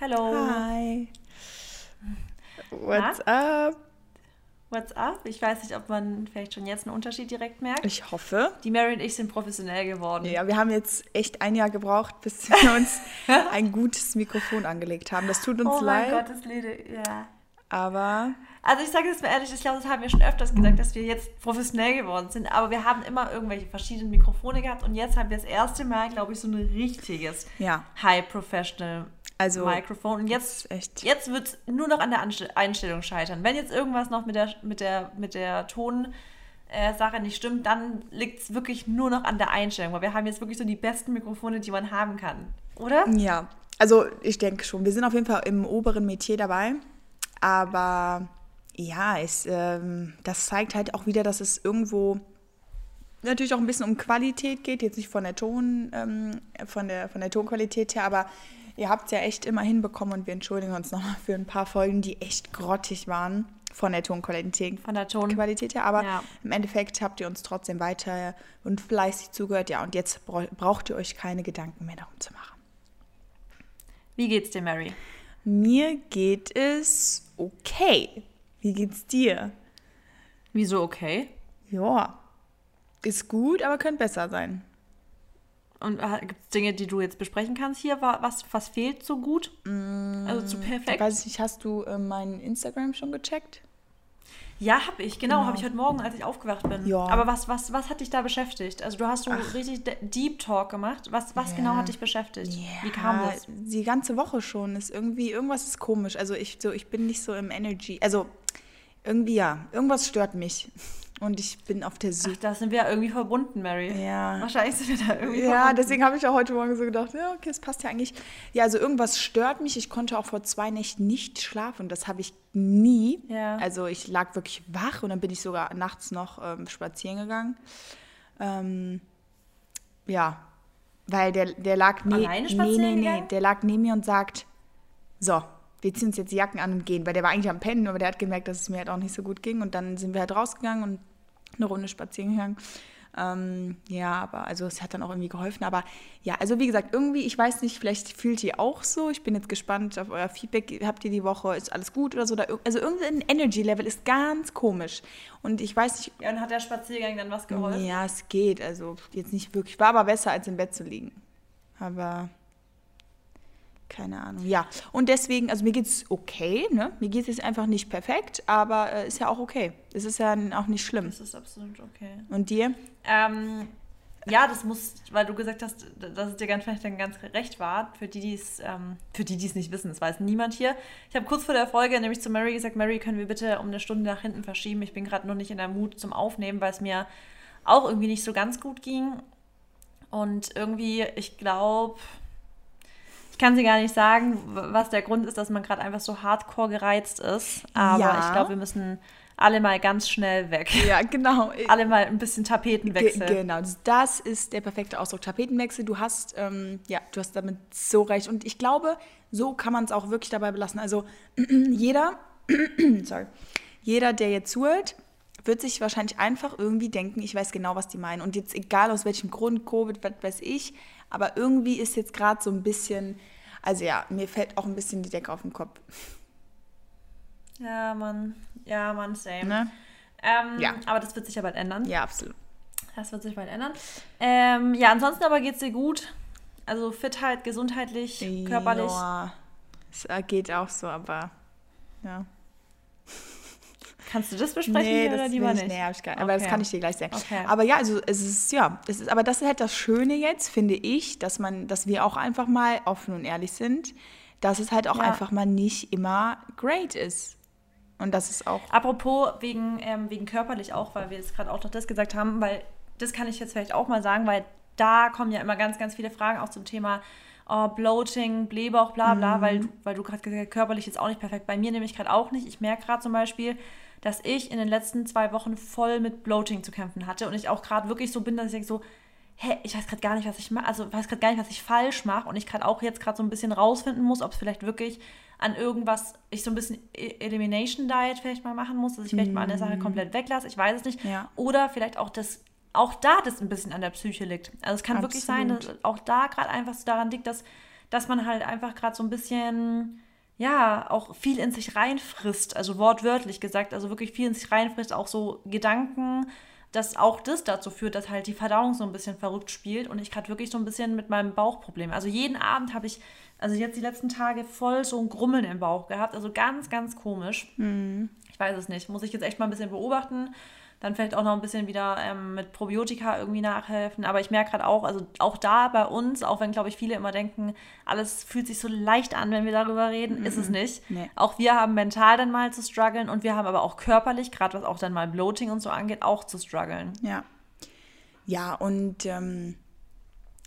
Hello. Hi. What's up? What's up? Ich weiß nicht, ob man vielleicht schon jetzt einen Unterschied direkt merkt. Ich hoffe. Die Mary und ich sind professionell geworden. Ja, wir haben jetzt echt ein Jahr gebraucht, bis wir uns ein gutes Mikrofon angelegt haben. Das tut uns oh mein leid. Gott, das Lede, ja. Aber Also ich sage es mir ehrlich, ich glaube, das haben wir schon öfters gesagt, dass wir jetzt professionell geworden sind. Aber wir haben immer irgendwelche verschiedenen Mikrofone gehabt und jetzt haben wir das erste Mal, glaube ich, so ein richtiges ja, High Professional also Mikrofon. Und jetzt, echt. jetzt wird es nur noch an der Einstellung scheitern. Wenn jetzt irgendwas noch mit der, mit der, mit der Ton... äh, Sache nicht stimmt, dann liegt es wirklich nur noch an der Einstellung, weil wir haben jetzt wirklich so die besten Mikrofone, die man haben kann, oder? Ja, also ich denke schon. Wir sind auf jeden Fall im oberen Metier dabei. Aber ja, es, ähm, das zeigt halt auch wieder, dass es irgendwo natürlich auch ein bisschen um Qualität geht. Jetzt nicht von der Ton, ähm, von der, von der Tonqualität her, aber ihr habt es ja echt immer hinbekommen und wir entschuldigen uns nochmal für ein paar Folgen, die echt grottig waren von der Tonqualität. Von der Ton. Qualität her, aber Ja. im Endeffekt habt ihr uns trotzdem weiter und fleißig zugehört, ja, und jetzt brau- braucht ihr euch keine Gedanken mehr darum zu machen. Wie geht's dir, Mary? Mir geht es okay. Wie geht's dir? Wieso okay? Ja, ist gut, aber könnte besser sein. Und gibt es Dinge, die du jetzt besprechen kannst hier? Wa- Was, was fehlt so gut? also zu perfekt? Weiß ich nicht, hast du äh, meinen Instagram schon gecheckt? Ja, habe ich, genau, habe ich heute Morgen, als ich aufgewacht bin. Ja. Aber was, was, was hat dich da beschäftigt? Also du hast so richtig de- Deep Talk gemacht. Was, was Ja. genau hat dich beschäftigt? Wie kam das? Die ganze Woche schon ist irgendwie, irgendwas ist komisch. Also ich, so, ich bin nicht so im Energy. Also irgendwie ja, irgendwas stört mich. Und ich bin auf der Ach, Suche. da sind wir ja irgendwie verbunden, Mary. Ja. Wahrscheinlich sind wir da irgendwie Ja, verbunden. deswegen habe ich auch heute Morgen so gedacht, ja, okay, es passt ja eigentlich. Ja, also irgendwas stört mich. Ich konnte auch vor zwei Nächten nicht schlafen. Das habe ich nie. Ja. Also ich lag wirklich wach und dann bin ich sogar nachts noch ähm, spazieren gegangen. Ähm, ja, weil der, der lag ne Alleine nee, spazieren nee, nee, gegangen? der lag neben mir und sagt, so, wir ziehen uns jetzt die Jacken an und gehen, weil der war eigentlich am Pennen, aber der hat gemerkt, dass es mir halt auch nicht so gut ging und dann sind wir halt rausgegangen und eine Runde spazieren gegangen. Ähm, ja, aber also es hat dann auch irgendwie geholfen. Aber ja, also wie gesagt, irgendwie, ich weiß nicht, vielleicht fühlt ihr auch so. Ich bin jetzt gespannt auf euer Feedback. Habt ihr die Woche, ist alles gut oder so? Also irgendein Energy-Level ist ganz komisch. Und ich weiß nicht, Ja, und hat der Spaziergang dann was geholfen? ja, es geht. Also jetzt nicht wirklich. War aber besser, als im Bett zu liegen. Aber keine Ahnung. Ja, und deswegen, also mir geht's okay, ne? Mir geht es einfach nicht perfekt, aber äh, ist ja auch okay. Es ist ja auch nicht schlimm. Das ist absolut okay. Und dir? Ähm, ja, das muss, weil du gesagt hast, dass es dir ganz vielleicht dann ganz recht war. Für die, die es, ähm, für die, die es nicht wissen, das weiß niemand hier. Ich habe kurz vor der Folge nämlich zu Mary gesagt, Mary, können wir bitte um eine Stunde nach hinten verschieben? Ich bin gerade noch nicht in der Mut zum Aufnehmen, weil es mir auch irgendwie nicht so ganz gut ging. Und irgendwie, ich glaube, ich kann sie gar nicht sagen, was der Grund ist, dass man gerade einfach so hardcore gereizt ist. Aber Ja. ich glaube, wir müssen alle mal ganz schnell weg. Ja, genau. Alle mal ein bisschen Ge Tapetenwechsel. genau, das ist der perfekte Ausdruck. Tapetenwechsel, du hast, ähm, ja, du hast damit so recht. Und ich glaube, so kann man es auch wirklich dabei belassen. Also jeder, sorry, jeder, der jetzt zuhört, wird sich wahrscheinlich einfach irgendwie denken, ich weiß genau, was die meinen. Und jetzt egal aus welchem Grund, Covid, was weiß ich, aber irgendwie ist jetzt gerade so ein bisschen, also ja, mir fällt auch ein bisschen die Decke auf den Kopf. Ja, Mann. Ja, Mann, same. Ne? Ähm, Ja. Aber das wird sich ja bald ändern. Ja, absolut. Das wird sich bald ändern. Ähm, ja, ansonsten aber geht es dir gut. Also Fitheit, gesundheitlich, körperlich. Ja, es geht auch so, aber ja. Kannst du das besprechen hier oder will lieber ich- nicht? Nee, hab ich gar nicht. Aber das Okay. kann ich dir gleich sagen. Okay. Aber ja, also es ist, ja, es ist, aber das ist halt das Schöne jetzt, finde ich, dass man, dass wir auch einfach mal offen und ehrlich sind, dass es halt auch Ja. einfach mal nicht immer great ist. Und das ist auch. Apropos wegen, ähm, wegen körperlich auch, weil wir jetzt gerade auch noch das gesagt haben, weil das kann ich jetzt vielleicht auch mal sagen, weil da kommen ja immer ganz, ganz viele Fragen auch zum Thema oh, Bloating, Blähbauch, bla bla, weil, du- weil du gerade gesagt hast, körperlich jetzt auch nicht perfekt. Bei mir nämlich gerade auch nicht. Ich merke gerade zum Beispiel, dass ich in den letzten zwei Wochen voll mit Bloating zu kämpfen hatte und ich auch gerade wirklich so bin, dass ich denke so, hä, ich weiß gerade gar nicht, was ich mache, also weiß gerade gar nicht, was ich falsch mache und ich gerade auch jetzt gerade so ein bisschen rausfinden muss, ob es vielleicht wirklich an irgendwas, ich so ein bisschen E- Elimination Diet vielleicht mal machen muss, dass ich vielleicht mal eine Sache komplett weglasse, ich weiß es nicht. Ja. Oder vielleicht auch das, auch da das ein bisschen an der Psyche liegt. Also es kann wirklich sein, dass Absolut. auch da gerade einfach so daran liegt, dass, dass man halt einfach gerade so ein bisschen, ja, auch viel in sich reinfrisst, also wortwörtlich gesagt, also wirklich viel in sich reinfrisst, auch so Gedanken, dass auch das dazu führt, dass halt die Verdauung so ein bisschen verrückt spielt und ich gerade wirklich so ein bisschen mit meinem Bauchproblem. Also jeden Abend habe ich, also jetzt die letzten Tage voll so ein Grummeln im Bauch gehabt, also ganz, ganz komisch. Mhm. Ich weiß es nicht, muss ich jetzt echt mal ein bisschen beobachten dann vielleicht auch noch ein bisschen wieder ähm, mit Probiotika irgendwie nachhelfen. Aber ich merke gerade auch, also auch da bei uns, auch wenn, glaube ich, viele immer denken, alles fühlt sich so leicht an, wenn wir darüber reden, -mm. ist es nicht. Nee. Auch wir haben mental dann mal zu strugglen und wir haben aber auch körperlich, gerade was auch dann mal Bloating und so angeht, auch zu strugglen. Ja. Ja, und ähm,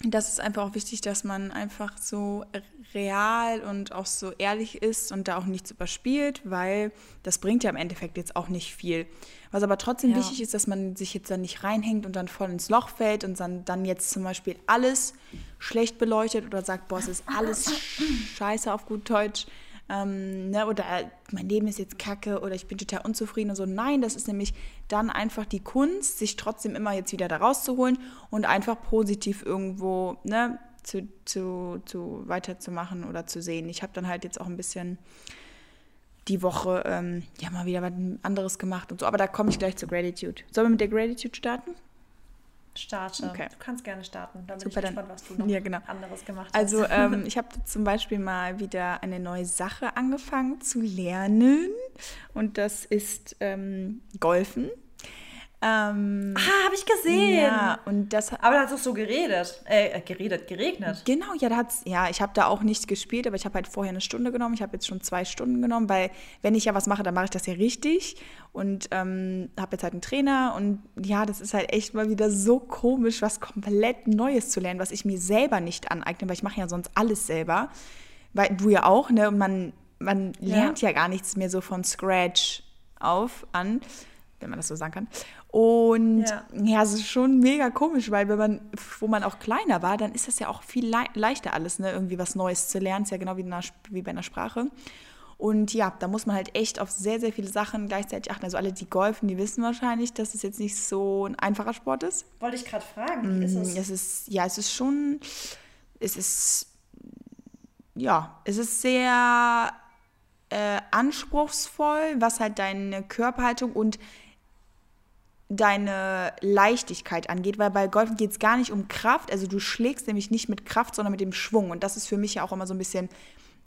das ist einfach auch wichtig, dass man einfach so real und auch so ehrlich ist und da auch nichts überspielt, weil das bringt ja im Endeffekt jetzt auch nicht viel. Was aber trotzdem ja. wichtig ist, dass man sich jetzt dann nicht reinhängt und dann voll ins Loch fällt und dann, dann jetzt zum Beispiel alles schlecht beleuchtet oder sagt, boah, es ist alles scheiße auf gut Deutsch. Ähm, ne, oder mein Leben ist jetzt kacke oder ich bin total unzufrieden und so. Nein, das ist nämlich dann einfach die Kunst, sich trotzdem immer jetzt wieder da rauszuholen und einfach positiv irgendwo ne, zu, zu, zu weiterzumachen oder zu sehen. Ich habe dann halt jetzt auch ein bisschen die Woche ähm, ja mal wieder was anderes gemacht und so. Aber da komme ich gleich zur Gratitude. Sollen wir mit der Gratitude starten? Starte. Okay. Du kannst gerne starten. Da bin Super, ich gespannt, was du noch ja, genau. anderes gemacht hast. Also ähm, ich habe zum Beispiel mal wieder eine neue Sache angefangen zu lernen. Und das ist ähm, Golfen. Ähm, ah, habe ich gesehen. Ja, und das Aber da hat es auch so geredet. Äh, äh, geredet, geregnet. Genau, ja, da hat's, ja, ich habe da auch nicht gespielt, aber ich habe halt vorher eine Stunde genommen. Ich habe jetzt schon zwei Stunden genommen, weil wenn ich ja was mache, dann mache ich das ja richtig. Und ähm, habe jetzt halt einen Trainer und ja, das ist halt echt mal wieder so komisch, was komplett Neues zu lernen, was ich mir selber nicht aneigne, weil ich mache ja sonst alles selber. Weil du ja auch, ne? Und man, man lernt ja. ja gar nichts mehr so von Scratch auf an wenn man das so sagen kann. Und ja, ja es ist schon mega komisch, weil wenn man, wo man auch kleiner war, dann ist das ja auch viel le leichter alles, ne? Irgendwie was Neues zu lernen. Ist ja genau wie, einer, wie bei einer Sprache. Und ja, da muss man halt echt auf sehr, sehr viele Sachen gleichzeitig achten. Also alle, die golfen, die wissen wahrscheinlich, dass es jetzt nicht so ein einfacher Sport ist. Wollte ich gerade fragen, wie ist es? es ist, ja, es ist schon, es ist, ja, es ist sehr äh, anspruchsvoll, was halt deine Körperhaltung und deine Leichtigkeit angeht, weil bei Golfen geht es gar nicht um Kraft. Also du schlägst nämlich nicht mit Kraft, sondern mit dem Schwung. Und das ist für mich ja auch immer so ein bisschen,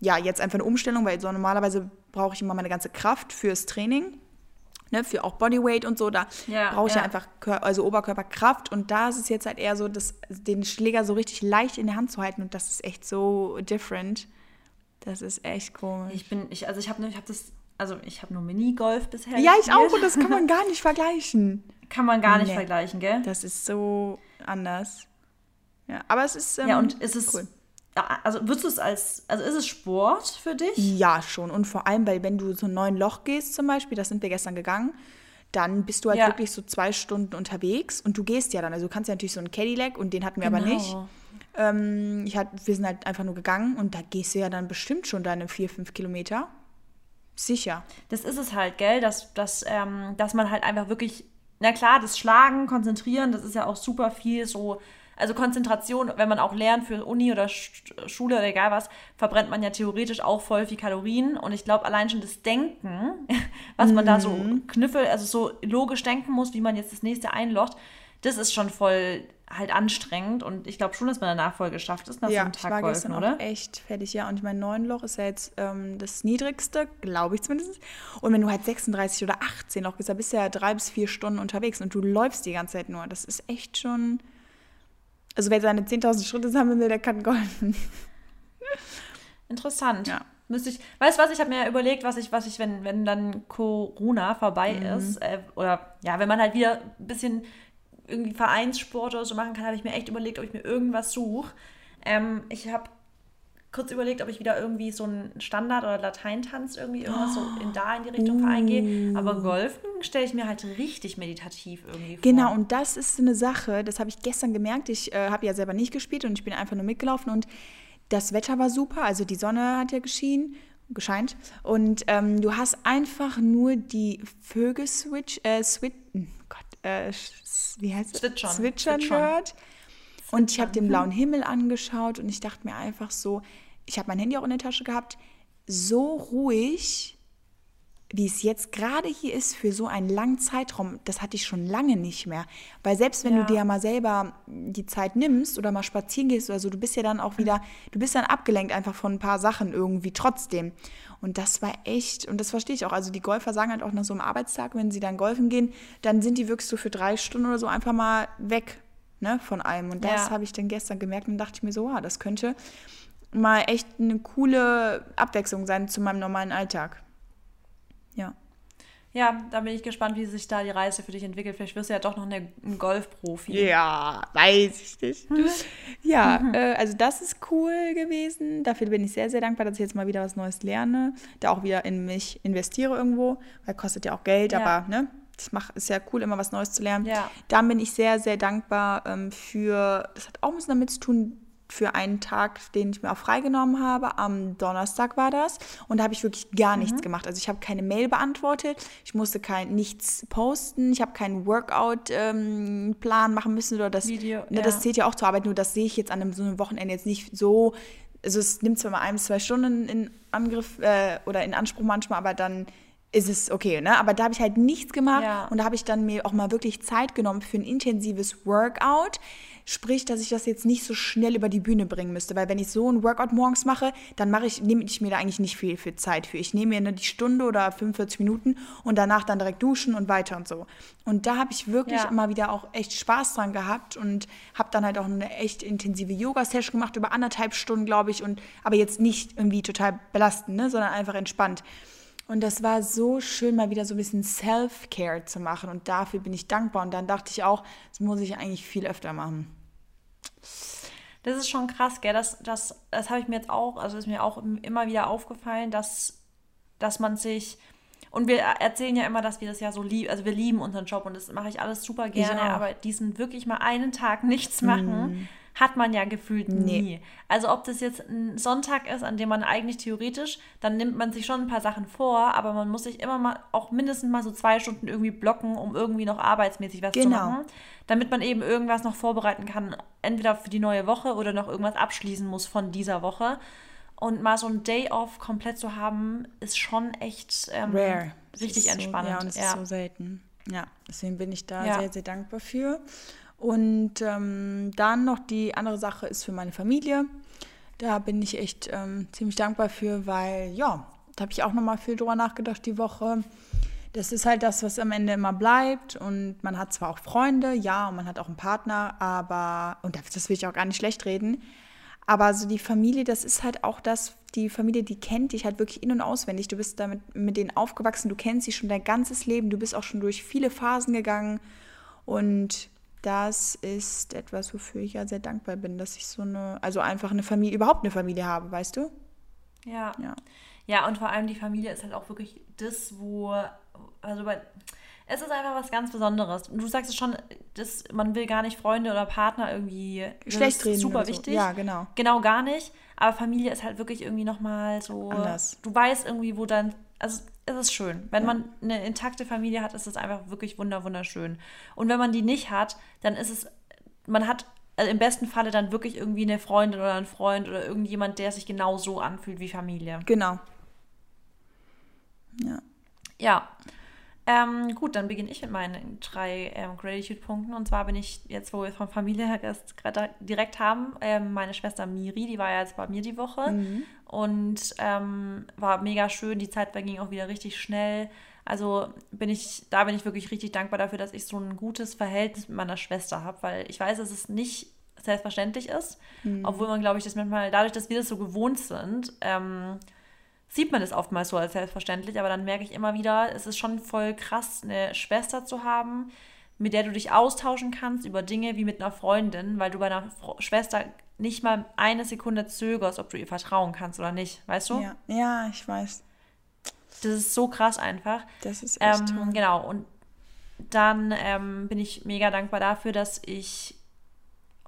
ja, jetzt einfach eine Umstellung, weil so normalerweise brauche ich immer meine ganze Kraft fürs Training. Ne, für auch Bodyweight und so, da ja, brauche ich ja. ja. einfach also Oberkörperkraft und da ist es jetzt halt eher so, das, den Schläger so richtig leicht in der Hand zu halten und das ist echt so different. Das ist echt komisch. Ich bin, ich, also ich habe ich hab das, also ich habe nur Minigolf bisher. Ja, ich auch und das kann man gar nicht vergleichen. Kann man gar nicht nee. vergleichen, gell? Das ist so anders. Ja, aber es ist. Ähm, ja, und ist es. Cool. Also würdest du es als, also ist es Sport für dich? Ja, schon. Und vor allem, weil wenn du so ein neun Loch gehst zum Beispiel, das sind wir gestern gegangen, dann bist du halt ja. wirklich so zwei Stunden unterwegs und du gehst ja dann. Also du kannst ja natürlich so einen Cadillac und den hatten wir genau. aber nicht. Ähm, ich hat, wir sind halt einfach nur gegangen und da gehst du ja dann bestimmt schon deine vier, fünf Kilometer. Sicher. Das ist es halt, gell, dass, dass, ähm, dass man halt einfach wirklich na klar, das Schlagen, Konzentrieren, das ist ja auch super viel so. Also Konzentration, wenn man auch lernt für Uni oder Schule oder egal was, verbrennt man ja theoretisch auch voll viel Kalorien. Und ich glaube, allein schon das Denken, was man da so mhm. knüffel, also so logisch denken muss, wie man jetzt das nächste einlocht, das ist schon voll halt anstrengend und ich glaube schon, dass man danach voll geschafft ist nach ja, so einem Tag ich war Golfen, oder? Auch echt fertig, ja. Und mein neun Loch ist ja jetzt ähm, das niedrigste, glaube ich zumindest. Und wenn du halt 36 oder 18 Loch bist, da bist du ja drei bis vier Stunden unterwegs und du läufst die ganze Zeit nur. Das ist echt schon. Also wer seine 10.000 Schritte sammeln will, der kann golfen. Interessant. Ja. Müsste ich, weißt du was, ich habe mir überlegt, was ich, was ich, wenn, wenn dann Corona vorbei mhm. ist, äh, oder ja, wenn man halt wieder ein bisschen irgendwie Vereinssport oder so machen kann, habe ich mir echt überlegt, ob ich mir irgendwas suche. Ähm, ich habe kurz überlegt, ob ich wieder irgendwie so einen Standard- oder Lateintanz irgendwie irgendwas so in da in die Richtung uh. verein Aber Golfen stelle ich mir halt richtig meditativ irgendwie vor. Genau, und das ist eine Sache, das habe ich gestern gemerkt. Ich äh, habe ja selber nicht gespielt und ich bin einfach nur mitgelaufen und das Wetter war super, also die Sonne hat ja geschienen gescheint. Und ähm, du hast einfach nur die Vögel switch, äh, switch, hm, äh, wie heißt es? Zwitschern, Zwitschern gehört. Und ich habe den blauen Himmel angeschaut und ich dachte mir einfach so, ich habe mein Handy auch in der Tasche gehabt, so ruhig, wie es jetzt gerade hier ist für so einen langen Zeitraum, das hatte ich schon lange nicht mehr. Weil selbst wenn Ja. du dir mal selber die Zeit nimmst oder mal spazieren gehst oder so, du bist ja dann auch wieder, du bist dann abgelenkt einfach von ein paar Sachen irgendwie trotzdem. Und das war echt, und das verstehe ich auch. Also die Golfer sagen halt auch nach so einem Arbeitstag, wenn sie dann golfen gehen, dann sind die wirklich so für drei Stunden oder so einfach mal weg ne, von allem. Und das Ja. habe ich dann gestern gemerkt und dachte ich mir so, ah, das könnte mal echt eine coole Abwechslung sein zu meinem normalen Alltag. Ja. Ja, da bin ich gespannt, wie sich da die Reise für dich entwickelt. Vielleicht wirst du ja doch noch eine, ein Golfprofi. Ja, weiß ich nicht. Ja, äh, also das ist cool gewesen. Dafür bin ich sehr, sehr dankbar, dass ich jetzt mal wieder was Neues lerne. Da auch wieder in mich investiere irgendwo, weil kostet ja auch Geld, Ja. aber ne, das mach, ist ja cool, immer was Neues zu lernen. Ja. Dann bin ich sehr, sehr dankbar ähm, für, das hat auch ein bisschen damit zu tun, für einen Tag, den ich mir auch freigenommen habe. Am Donnerstag war das. Und da habe ich wirklich gar Mhm. nichts gemacht. Also ich habe keine Mail beantwortet, ich musste kein nichts posten, ich habe keinen Workout-Plan machen müssen oder das. Video, ne, Das ja. zählt ja auch zur Arbeit, nur das sehe ich jetzt an einem, so einem Wochenende jetzt nicht so. Also es nimmt zwar mal ein, zwei Stunden in Angriff äh, oder in Anspruch manchmal, aber dann ist es okay, ne? Aber da habe ich halt nichts gemacht Ja. und da habe ich dann mir auch mal wirklich Zeit genommen für ein intensives Workout. Sprich, dass ich das jetzt nicht so schnell über die Bühne bringen müsste, weil wenn ich so ein Workout morgens mache, dann mache ich, nehme ich mir da eigentlich nicht viel, viel Zeit für. Ich nehme mir nur die Stunde oder 45 Minuten und danach dann direkt duschen und weiter und so. Und da habe ich wirklich Ja. immer wieder auch echt Spaß dran gehabt und habe dann halt auch eine echt intensive Yoga-Session gemacht, über anderthalb Stunden, glaube ich, und aber jetzt nicht irgendwie total belastend, ne, sondern einfach entspannt. Und das war so schön, mal wieder so ein bisschen Self-Care zu machen. Und dafür bin ich dankbar. Und dann dachte ich auch, das muss ich eigentlich viel öfter machen. Das ist schon krass, gell? Das, das, das habe ich mir jetzt auch, also ist mir auch immer wieder aufgefallen, dass, dass man sich. Und wir erzählen ja immer, dass wir das ja so lieben, also wir lieben unseren Job und das mache ich alles super gerne, aber diesen wirklich mal einen Tag nichts machen, hat man ja gefühlt nie. Also ob das jetzt ein Sonntag ist, an dem man eigentlich theoretisch, dann nimmt man sich schon ein paar Sachen vor, aber man muss sich immer mal auch mindestens mal so zwei Stunden irgendwie blocken, um irgendwie noch arbeitsmäßig was zu Genau. machen damit man eben irgendwas noch vorbereiten kann, entweder für die neue Woche oder noch irgendwas abschließen muss von dieser Woche. Und mal so ein Day off komplett zu haben, ist schon echt ähm, Rare. Richtig ist entspannend. So, ja, und es ja. ist so selten. Ja, deswegen bin ich da Ja. sehr, sehr dankbar für. Und ähm, dann noch die andere Sache ist für meine Familie. Da bin ich echt ähm, ziemlich dankbar für, weil ja, da habe ich auch nochmal viel drüber nachgedacht die Woche. Das ist halt das, was am Ende immer bleibt. Und man hat zwar auch Freunde, ja, und man hat auch einen Partner, aber, und das will ich auch gar nicht schlecht reden, aber so die Familie, das ist halt auch das, die Familie, die kennt dich halt wirklich in- und auswendig. Du bist damit mit denen aufgewachsen, du kennst sie schon dein ganzes Leben, du bist auch schon durch viele Phasen gegangen. Und das ist etwas, wofür ich ja sehr dankbar bin, dass ich so eine, also einfach eine Familie, überhaupt eine Familie habe, weißt du? Ja. Ja. Ja, und vor allem die Familie ist halt auch wirklich das, wo, also bei, es ist einfach was ganz Besonderes. Und du sagst es schon, das, man will gar nicht Freunde oder Partner irgendwie das Schlecht ist reden super so. wichtig. Ja, genau. Genau gar nicht. Aber Familie ist halt wirklich irgendwie nochmal so. Anders. Du weißt irgendwie, wo dann. Also es ist schön. Wenn man eine intakte Familie hat, ist es einfach wirklich wunder, wunderschön. Und wenn man die nicht hat, dann ist es. Man hat also im besten Falle dann wirklich irgendwie eine Freundin oder einen Freund oder irgendjemand, der sich genau so anfühlt wie Familie. Genau. Ja. Ja. Ähm, gut, dann beginne ich mit meinen drei ähm, Gratitude-Punkten. Und zwar bin ich jetzt, wo wir von Familie her direkt haben, ähm, meine Schwester Miri, die war ja jetzt bei mir die Woche und ähm, war mega schön. Die Zeit verging auch wieder richtig schnell. Also bin ich, da bin ich wirklich richtig dankbar dafür, dass ich so ein gutes Verhältnis mit meiner Schwester habe, weil ich weiß, dass es nicht selbstverständlich ist, obwohl man, glaube ich, das manchmal, dadurch, dass wir das so gewohnt sind, ähm, sieht man das oftmals so als selbstverständlich, aber dann merke ich immer wieder, es ist schon voll krass, eine Schwester zu haben, mit der du dich austauschen kannst über Dinge wie mit einer Freundin, weil du bei einer Fro Schwester nicht mal eine Sekunde zögerst, ob du ihr vertrauen kannst oder nicht, weißt du? Ja. ja, ich weiß. Das ist so krass einfach. Das ist echt Ähm, toll. genau, und dann ähm, bin ich mega dankbar dafür, dass ich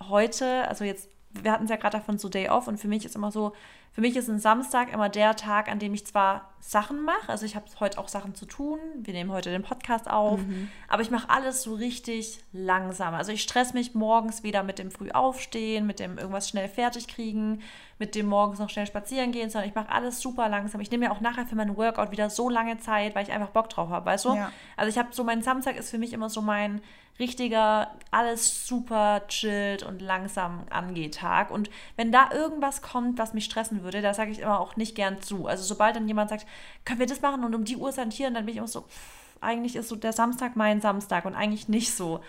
heute, also jetzt, wir hatten es ja gerade davon so Day Off und für mich ist immer so, für mich ist ein Samstag immer der Tag, an dem ich zwar Sachen mache. Also ich habe heute auch Sachen zu tun. Wir nehmen heute den Podcast auf. Mhm. Aber ich mache alles so richtig langsam. Also ich stress mich morgens weder mit dem früh aufstehen, mit dem irgendwas schnell fertig kriegen, mit dem morgens noch schnell spazieren gehen, sondern ich mache alles super langsam. Ich nehme mir auch nachher für meinen Workout wieder so lange Zeit, weil ich einfach Bock drauf habe, weißt du? Ja. Also ich habe so, mein Samstag ist für mich immer so mein richtiger, alles super chillt und langsam angeht Tag. Und wenn da irgendwas kommt, was mich stressen würde, da sage ich immer auch nicht gern zu. Also sobald dann jemand sagt, können wir das machen und um die Uhr hier, dann bin ich immer so, pff, eigentlich ist so der Samstag mein Samstag und eigentlich nicht so.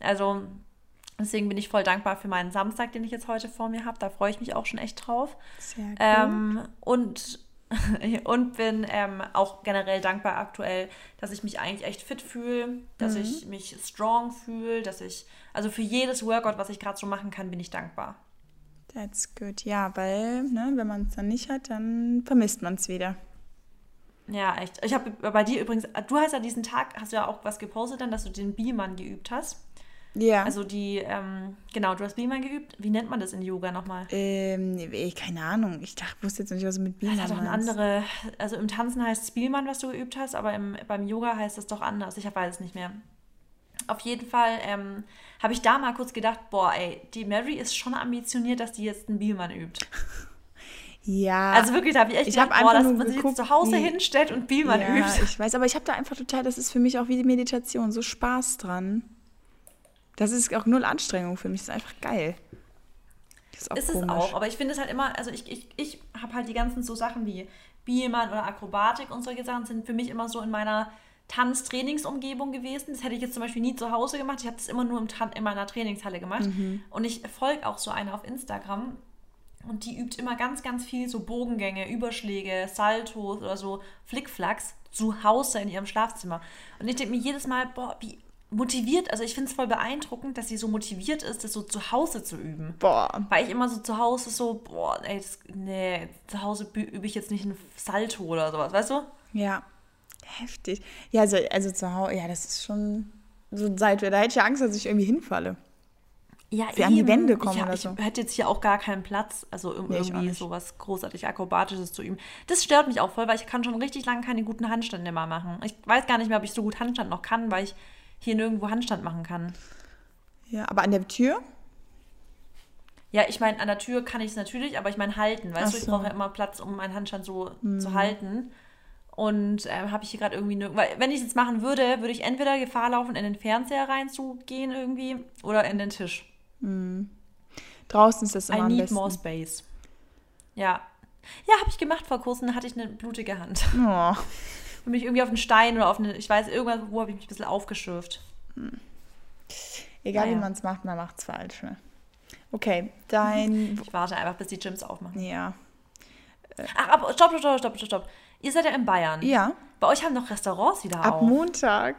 Also deswegen bin ich voll dankbar für meinen Samstag, den ich jetzt heute vor mir habe. Da freue ich mich auch schon echt drauf. Sehr gut. Ähm, und und bin ähm, auch generell dankbar aktuell, dass ich mich eigentlich echt fit fühle, dass mhm. ich mich strong fühle, dass ich, also für jedes Workout, was ich gerade so machen kann, bin ich dankbar. That's good. Ja, weil, ne, wenn man es dann nicht hat, dann vermisst man es wieder. Ja, echt. Ich habe bei dir übrigens, du hast ja diesen Tag, hast du ja auch was gepostet dann, dass du den Biman geübt hast. Ja. Also die, ähm, genau, du hast Biman geübt. Wie nennt man das in Yoga nochmal? Ähm, keine Ahnung. Ich dachte, wusste jetzt nicht, was du mit Biman Das hat doch eine andere, also im Tanzen heißt es Biman, was du geübt hast, aber im, beim Yoga heißt es doch anders. Ich weiß es nicht mehr. Auf jeden Fall ähm, habe ich da mal kurz gedacht, boah, ey, die Mary ist schon ambitioniert, dass die jetzt einen Biman übt. Ja. Also wirklich, da habe ich echt ich gedacht, boah, dass man sich jetzt zu Hause wie, hinstellt und Biman ja, übt. ich weiß, aber ich habe da einfach total, das ist für mich auch wie die Meditation, so Spaß dran. Das ist auch null Anstrengung für mich. Das ist einfach geil. Das ist, auch ist es auch, aber ich finde es halt immer, also ich, ich, ich habe halt die ganzen so Sachen wie Bielmann oder Akrobatik und solche Sachen sind für mich immer so in meiner Tanztrainingsumgebung gewesen. Das hätte ich jetzt zum Beispiel nie zu Hause gemacht. Ich habe das immer nur im in meiner Trainingshalle gemacht. Mhm. Und ich folge auch so eine auf Instagram. Und die übt immer ganz, ganz viel so Bogengänge, Überschläge, Saltos oder so Flickflacks zu Hause in ihrem Schlafzimmer. Und ich denke mir jedes Mal, boah, wie motiviert, also ich finde es voll beeindruckend, dass sie so motiviert ist, das so zu Hause zu üben. Boah. Weil ich immer so zu Hause so, boah, ey, das, nee, zu Hause übe ich jetzt nicht ein Salto oder sowas, weißt du? Ja, heftig. Ja, also, also zu Hause, ja, das ist schon so seit, da hätte ich ja Angst, dass ich irgendwie hinfalle. Ja, Wie an die Wände kommen ich, oder so. Ich hätte jetzt hier auch gar keinen Platz, also um nee, irgendwie sowas großartig Akrobatisches zu üben. Das stört mich auch voll, weil ich kann schon richtig lange keine guten Handstände mehr machen. Ich weiß gar nicht mehr, ob ich so gut Handstand noch kann, weil ich hier nirgendwo Handstand machen kann. Ja, aber an der Tür? Ja, ich meine, an der Tür kann ich es natürlich, aber ich meine halten, weißt Ach du, ich brauche ja immer Platz, um meinen Handstand so mhm. zu halten. Und äh, habe ich hier gerade irgendwie, nur, weil wenn ich es jetzt machen würde, würde ich entweder Gefahr laufen, in den Fernseher reinzugehen irgendwie oder in den Tisch. Mhm. Draußen ist das immer I need besten. more space. Ja. Ja, habe ich gemacht vor kurzem, da hatte ich eine blutige Hand. Oh und mich irgendwie auf einen Stein oder auf eine, ich weiß, irgendwas, wo habe ich mich ein bisschen aufgeschürft. Hm. Egal naja. wie man es macht, man macht es falsch. Ne? Okay, dein. Ich warte einfach, bis die Gyms aufmachen. Ja. Ach, aber stopp, stopp, stopp, stopp, stopp. Ihr seid ja in Bayern. Ja. Bei euch haben noch Restaurants wieder Ab auf. Ab Montag.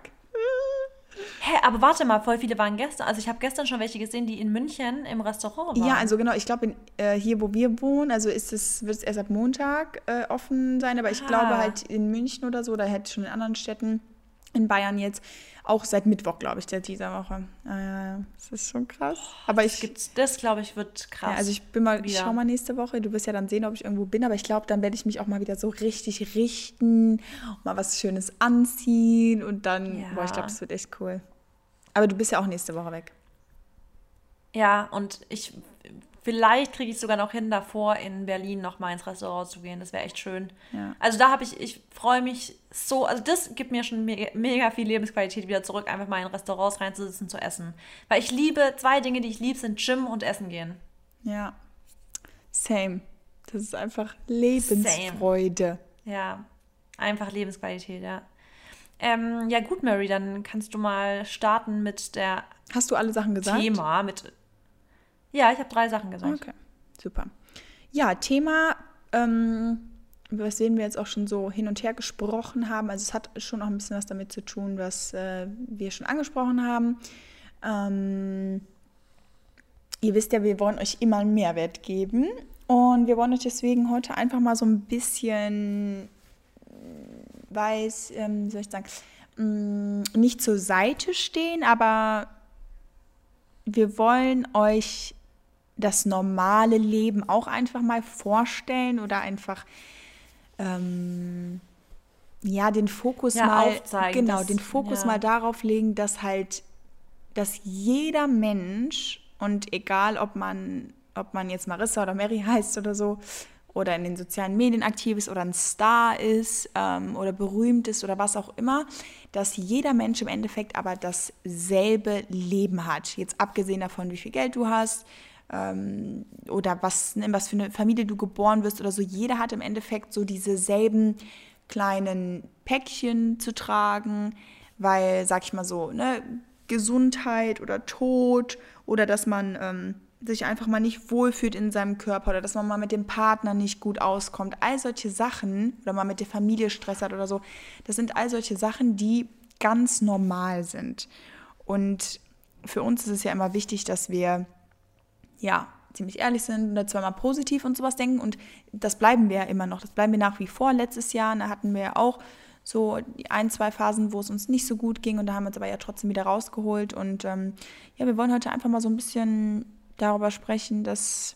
Hä, aber warte mal, voll viele waren gestern. Also ich habe gestern schon welche gesehen, die in München im Restaurant waren. Ja, also genau, ich glaube, äh, hier, wo wir wohnen, also ist es, wird es erst ab Montag äh, offen sein, aber ich ah. glaube halt in München oder so, da hätte schon in anderen Städten in Bayern jetzt auch seit Mittwoch, glaube ich, der dieser Woche. Ah, ja, ja, das ist schon krass. Aber ich das glaube ich wird krass. Ja, also ich bin mal, ich schau mal nächste Woche. Du wirst ja dann sehen, ob ich irgendwo bin. Aber ich glaube, dann werde ich mich auch mal wieder so richtig richten, mal was Schönes anziehen und dann, ja. boah, ich glaube, das wird echt cool. Aber du bist ja auch nächste Woche weg. Ja, und ich vielleicht kriege ich es sogar noch hin, davor in Berlin noch mal ins Restaurant zu gehen. Das wäre echt schön. Ja. Also da habe ich, ich freue mich so, also das gibt mir schon mega, mega, viel Lebensqualität wieder zurück, einfach mal in Restaurants reinzusitzen, zu essen. Weil ich liebe, zwei Dinge, die ich liebe, sind Gym und Essen gehen. Ja, same. Das ist einfach Lebensfreude. Same. Ja, einfach Lebensqualität, ja. Ähm, ja, gut, Mary, dann kannst du mal starten mit der. Hast du alle Sachen gesagt? Thema mit. Ja, ich habe drei Sachen gesagt. Okay, super. Ja, Thema, ähm, über das wir jetzt auch schon so hin und her gesprochen haben. Also es hat schon auch ein bisschen was damit zu tun, was äh, wir schon angesprochen haben. Ähm, ihr wisst ja, wir wollen euch immer einen Mehrwert geben. Und wir wollen euch deswegen heute einfach mal so ein bisschen weiß, ähm, wie soll ich sagen, mm, nicht zur Seite stehen, aber wir wollen euch das normale Leben auch einfach mal vorstellen oder einfach ähm, ja, den Fokus ja, mal, aufzeigen, genau, dass, den Fokus ja. mal darauf legen, dass halt, dass jeder Mensch und egal, ob man, ob man jetzt Marissa oder Mary heißt oder so, oder in den sozialen Medien aktiv ist oder ein Star ist ähm, oder berühmt ist oder was auch immer, dass jeder Mensch im Endeffekt aber dasselbe Leben hat. Jetzt abgesehen davon, wie viel Geld du hast ähm, oder was, in was für eine Familie du geboren wirst oder so. Jeder hat im Endeffekt so diese selben kleinen Päckchen zu tragen, weil, sag ich mal so, ne, Gesundheit oder Tod oder dass man ähm, sich einfach mal nicht wohlfühlt in seinem Körper oder dass man mal mit dem Partner nicht gut auskommt. All solche Sachen oder mal mit der Familie Stress hat oder so, das sind all solche Sachen, die ganz normal sind. Und für uns ist es ja immer wichtig, dass wir ja ziemlich ehrlich sind oder zweimal positiv und sowas denken und das bleiben wir ja immer noch. Das bleiben wir nach wie vor. Letztes Jahr da hatten wir ja auch so ein, zwei Phasen, wo es uns nicht so gut ging und da haben wir uns aber ja trotzdem wieder rausgeholt und ähm, ja, wir wollen heute einfach mal so ein bisschen darüber sprechen, dass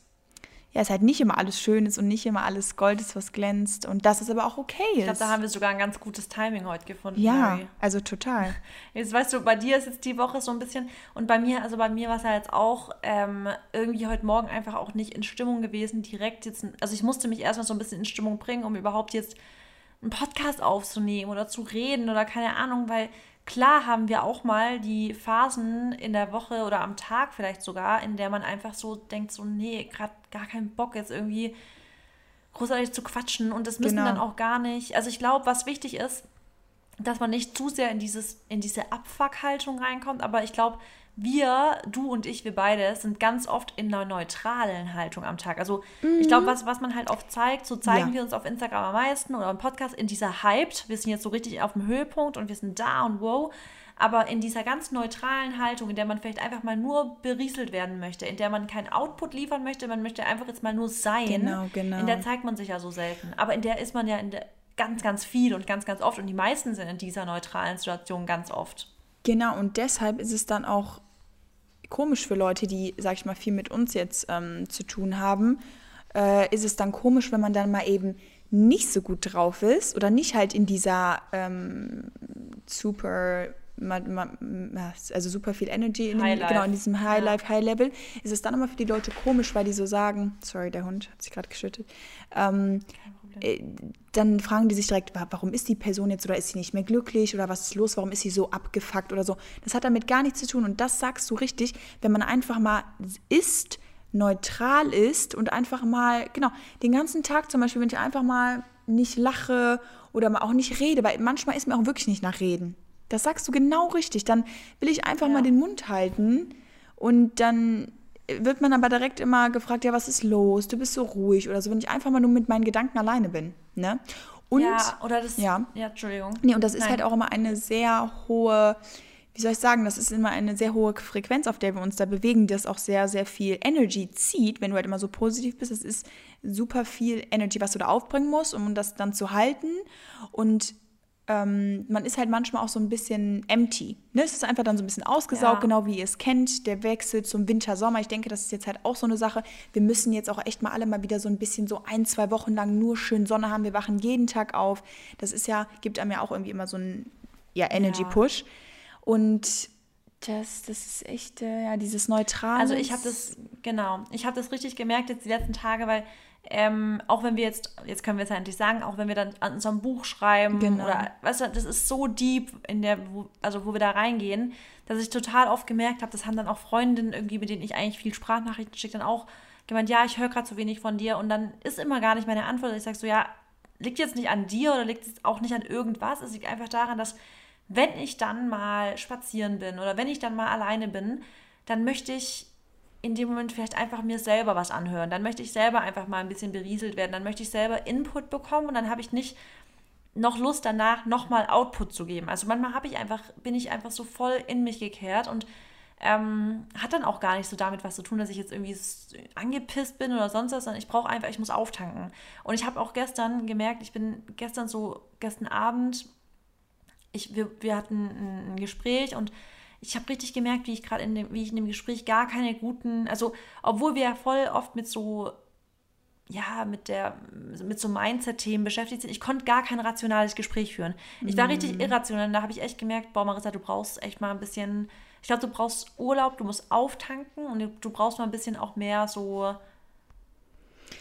ja, es halt nicht immer alles schön ist und nicht immer alles Gold ist, was glänzt und dass es aber auch okay ist. Ich glaube, da haben wir sogar ein ganz gutes Timing heute gefunden. Ja, Mary. also total. Jetzt weißt du, bei dir ist jetzt die Woche so ein bisschen und bei mir, also bei mir war es ja jetzt auch ähm, irgendwie heute Morgen einfach auch nicht in Stimmung gewesen, direkt jetzt, also ich musste mich erstmal so ein bisschen in Stimmung bringen, um überhaupt jetzt einen Podcast aufzunehmen oder zu reden oder keine Ahnung, weil Klar haben wir auch mal die Phasen in der Woche oder am Tag vielleicht sogar, in der man einfach so denkt, so, nee, gerade gar keinen Bock jetzt irgendwie großartig zu quatschen und das müssen genau. dann auch gar nicht. Also ich glaube, was wichtig ist, dass man nicht zu sehr in dieses in diese Abfuck-Haltung reinkommt, aber ich glaube, wir, du und ich, wir beide, sind ganz oft in einer neutralen Haltung am Tag. Also mhm. ich glaube, was, was man halt oft zeigt, so zeigen ja. wir uns auf Instagram am meisten oder im Podcast in dieser Hyped. Wir sind jetzt so richtig auf dem Höhepunkt und wir sind da und wow. Aber in dieser ganz neutralen Haltung, in der man vielleicht einfach mal nur berieselt werden möchte, in der man keinen Output liefern möchte, man möchte einfach jetzt mal nur sein. Genau, genau. In der zeigt man sich ja so selten. Aber in der ist man ja in der ganz, ganz viel und ganz, ganz oft. Und die meisten sind in dieser neutralen Situation ganz oft. Genau, und deshalb ist es dann auch komisch für Leute, die, sag ich mal, viel mit uns jetzt ähm, zu tun haben, äh, ist es dann komisch, wenn man dann mal eben nicht so gut drauf ist oder nicht halt in dieser ähm, super also super viel Energy in, dem, genau, in diesem High Life, ja. High Level, ist es dann immer für die Leute komisch, weil die so sagen, sorry, der Hund hat sich gerade geschüttet, ähm, äh, dann fragen die sich direkt, warum ist die Person jetzt oder ist sie nicht mehr glücklich oder was ist los, warum ist sie so abgefuckt oder so. Das hat damit gar nichts zu tun und das sagst du richtig, wenn man einfach mal ist, neutral ist und einfach mal, genau, den ganzen Tag zum Beispiel, wenn ich einfach mal nicht lache oder mal auch nicht rede, weil manchmal ist mir auch wirklich nicht nach Reden. Das sagst du genau richtig. Dann will ich einfach ja. mal den Mund halten und dann wird man aber direkt immer gefragt, ja, was ist los? Du bist so ruhig oder so, wenn ich einfach mal nur mit meinen Gedanken alleine bin. Ne? Und, ja, oder das, ja, ja Entschuldigung. Nee, und das ist halt auch immer eine sehr hohe, wie soll ich sagen, das ist immer eine sehr hohe Frequenz, auf der wir uns da bewegen, das auch sehr, sehr viel Energy zieht, wenn du halt immer so positiv bist. Es ist super viel Energy, was du da aufbringen musst, um das dann zu halten. Und ähm, man ist halt manchmal auch so ein bisschen empty. Ne? Es ist einfach dann so ein bisschen ausgesaugt, ja. genau wie ihr es kennt. Der Wechsel zum Winter, Sommer. Ich denke, das ist jetzt halt auch so eine Sache. Wir müssen jetzt auch echt mal alle mal wieder so ein bisschen so ein, zwei Wochen lang nur schön Sonne haben. Wir wachen jeden Tag auf. Das ist ja, gibt einem ja auch irgendwie immer so einen ja, Energy-Push. Ja. Und das, das ist echt, äh, ja, dieses Neutrale. Also ich habe das, genau, ich habe das richtig gemerkt jetzt die letzten Tage, weil ähm, auch wenn wir jetzt, jetzt können wir es ja endlich sagen, auch wenn wir dann an unserem Buch schreiben genau. oder, weißt du, das ist so deep in der, wo, also wo wir da reingehen, dass ich total oft gemerkt habe, das haben dann auch Freundinnen irgendwie, mit denen ich eigentlich viel Sprachnachrichten schicke, dann auch gemeint, ja, ich höre gerade so wenig von dir und dann ist immer gar nicht meine Antwort. Ich sage so, ja, liegt jetzt nicht an dir oder liegt es auch nicht an irgendwas, es liegt einfach daran, dass wenn ich dann mal spazieren bin oder wenn ich dann mal alleine bin, dann möchte ich in dem Moment vielleicht einfach mir selber was anhören. Dann möchte ich selber einfach mal ein bisschen berieselt werden. Dann möchte ich selber Input bekommen und dann habe ich nicht noch Lust danach nochmal Output zu geben. Also manchmal habe ich einfach, bin ich einfach so voll in mich gekehrt und ähm, hat dann auch gar nicht so damit was zu tun, dass ich jetzt irgendwie angepisst bin oder sonst was, sondern ich brauche einfach, ich muss auftanken. Und ich habe auch gestern gemerkt, ich bin gestern so, gestern Abend, ich, wir, wir hatten ein Gespräch und ich habe richtig gemerkt, wie ich gerade in dem, wie ich in dem Gespräch gar keine guten, also obwohl wir ja voll oft mit so ja, mit der, mit so Mindset-Themen beschäftigt sind. Ich konnte gar kein rationales Gespräch führen. Ich war richtig irrational. Da habe ich echt gemerkt, boah, Marissa, du brauchst echt mal ein bisschen, ich glaube, du brauchst Urlaub, du musst auftanken und du brauchst mal ein bisschen auch mehr so,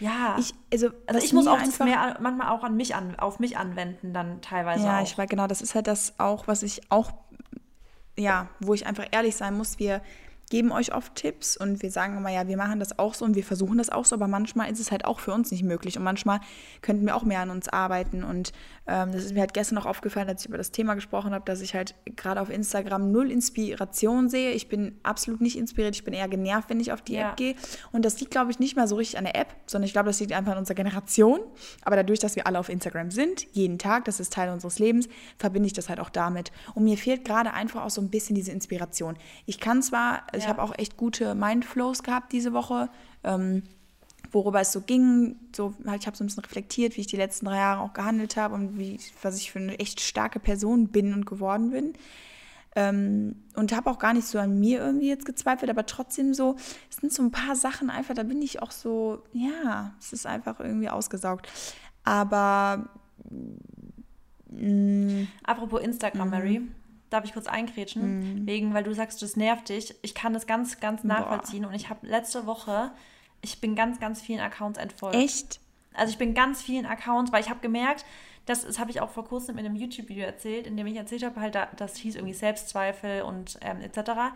ja. Ich, also, also ich muss auch das mehr manchmal auch an mich an, auf mich anwenden, dann teilweise. Ja, auch. ich weiß genau, das ist halt das auch, was ich auch, ja, wo ich einfach ehrlich sein muss, wir geben euch oft Tipps und wir sagen immer, ja, wir machen das auch so und wir versuchen das auch so, aber manchmal ist es halt auch für uns nicht möglich und manchmal könnten wir auch mehr an uns arbeiten und ähm, das ist mir halt gestern auch aufgefallen, als ich über das Thema gesprochen habe, dass ich halt gerade auf Instagram null Inspiration sehe. Ich bin absolut nicht inspiriert, ich bin eher genervt, wenn ich auf die ja. App gehe und das liegt, glaube ich, nicht mal so richtig an der App, sondern ich glaube, das liegt einfach an unserer Generation, aber dadurch, dass wir alle auf Instagram sind, jeden Tag, das ist Teil unseres Lebens, verbinde ich das halt auch damit und mir fehlt gerade einfach auch so ein bisschen diese Inspiration. Ich kann zwar also ich habe auch echt gute Mindflows gehabt diese Woche, ähm, worüber es so ging. So, halt, ich habe so ein bisschen reflektiert, wie ich die letzten drei Jahre auch gehandelt habe und wie, was ich für eine echt starke Person bin und geworden bin. Ähm, und habe auch gar nicht so an mir irgendwie jetzt gezweifelt, aber trotzdem so, es sind so ein paar Sachen einfach, da bin ich auch so, ja, es ist einfach irgendwie ausgesaugt. Aber. Mh, mm, Apropos Instagram, Mary darf ich kurz eingrätschen, mhm. wegen, weil du sagst, das nervt dich. Ich kann das ganz, ganz nachvollziehen Boah. und ich habe letzte Woche, ich bin ganz, ganz vielen Accounts entfolgt. Echt? Also ich bin ganz vielen Accounts, weil ich habe gemerkt, das, das habe ich auch vor kurzem in einem YouTube-Video erzählt, in dem ich erzählt habe, halt, das hieß irgendwie Selbstzweifel und ähm, etc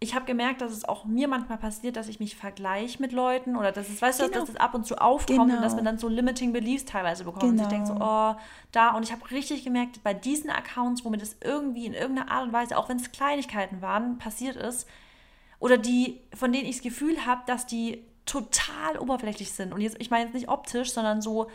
ich habe gemerkt, dass es auch mir manchmal passiert, dass ich mich vergleiche mit Leuten oder dass es, weißt genau. du, dass das ab und zu aufkommt genau. und dass man dann so limiting beliefs teilweise bekommt. Genau. Und ich denke so, oh, da. Und ich habe richtig gemerkt, bei diesen Accounts, wo mir das irgendwie in irgendeiner Art und Weise, auch wenn es Kleinigkeiten waren, passiert ist, oder die, von denen ich das Gefühl habe, dass die total oberflächlich sind. Und jetzt, ich meine jetzt nicht optisch, sondern so,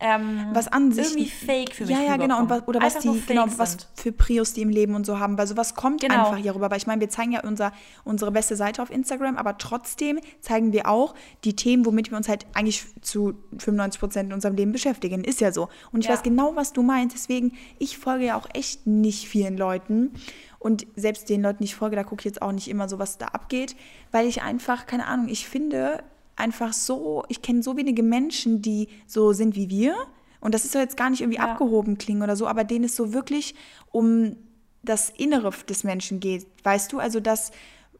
ähm, was an sich irgendwie fake für mich Ja, ja, genau. Und was, oder was die, genau, was für Prios die im Leben und so haben. Weil sowas kommt genau. einfach hier rüber. Weil ich meine, wir zeigen ja unser, unsere beste Seite auf Instagram, aber trotzdem zeigen wir auch die Themen, womit wir uns halt eigentlich zu 95 Prozent in unserem Leben beschäftigen. Ist ja so. Und ich ja. weiß genau, was du meinst. Deswegen, ich folge ja auch echt nicht vielen Leuten. Und selbst den Leuten, die ich folge, da gucke ich jetzt auch nicht immer so, was da abgeht, weil ich einfach, keine Ahnung, ich finde, einfach so, ich kenne so wenige Menschen, die so sind wie wir. Und das ist ja jetzt gar nicht irgendwie ja. abgehoben klingen oder so, aber denen es so wirklich um das Innere des Menschen geht. Weißt du, also dass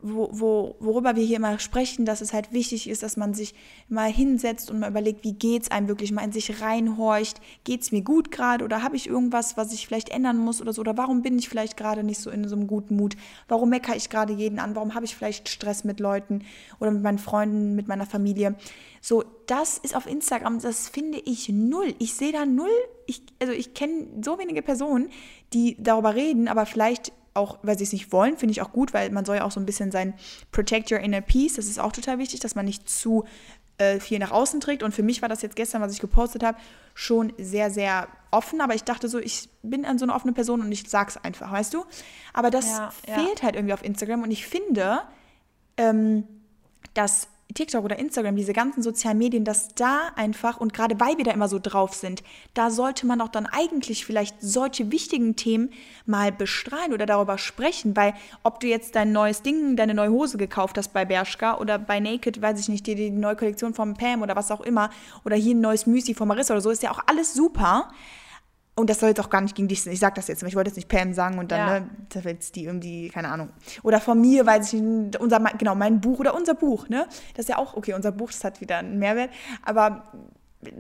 wo, wo, worüber wir hier immer sprechen, dass es halt wichtig ist, dass man sich mal hinsetzt und mal überlegt, wie geht es einem wirklich, mal in sich reinhorcht, geht es mir gut gerade oder habe ich irgendwas, was ich vielleicht ändern muss oder so, oder warum bin ich vielleicht gerade nicht so in so einem guten Mut, warum meckere ich gerade jeden an, warum habe ich vielleicht Stress mit Leuten oder mit meinen Freunden, mit meiner Familie. So, das ist auf Instagram, das finde ich null. Ich sehe da null, ich, also ich kenne so wenige Personen, die darüber reden, aber vielleicht auch, weil sie es nicht wollen, finde ich auch gut, weil man soll ja auch so ein bisschen sein Protect Your Inner Peace, das ist auch total wichtig, dass man nicht zu äh, viel nach außen trägt. Und für mich war das jetzt gestern, was ich gepostet habe, schon sehr, sehr offen. Aber ich dachte so, ich bin an so eine offene Person und ich sag's einfach, weißt du? Aber das ja, fehlt ja. halt irgendwie auf Instagram. Und ich finde, ähm, dass TikTok oder Instagram, diese ganzen sozialen Medien, dass da einfach, und gerade weil wir da immer so drauf sind, da sollte man auch dann eigentlich vielleicht solche wichtigen Themen mal bestrahlen oder darüber sprechen, weil ob du jetzt dein neues Ding, deine neue Hose gekauft hast bei Bershka oder bei Naked, weiß ich nicht, dir die neue Kollektion von Pam oder was auch immer, oder hier ein neues Müsli von Marissa oder so, ist ja auch alles super und das soll jetzt auch gar nicht gegen dich sein. Ich sage das jetzt, ich wollte jetzt nicht Pam sagen und dann, ja. ne, da jetzt die irgendwie, keine Ahnung. Oder von mir, weil ich, unser, genau, mein Buch oder unser Buch, ne? Das ist ja auch, okay, unser Buch, das hat wieder einen Mehrwert. Aber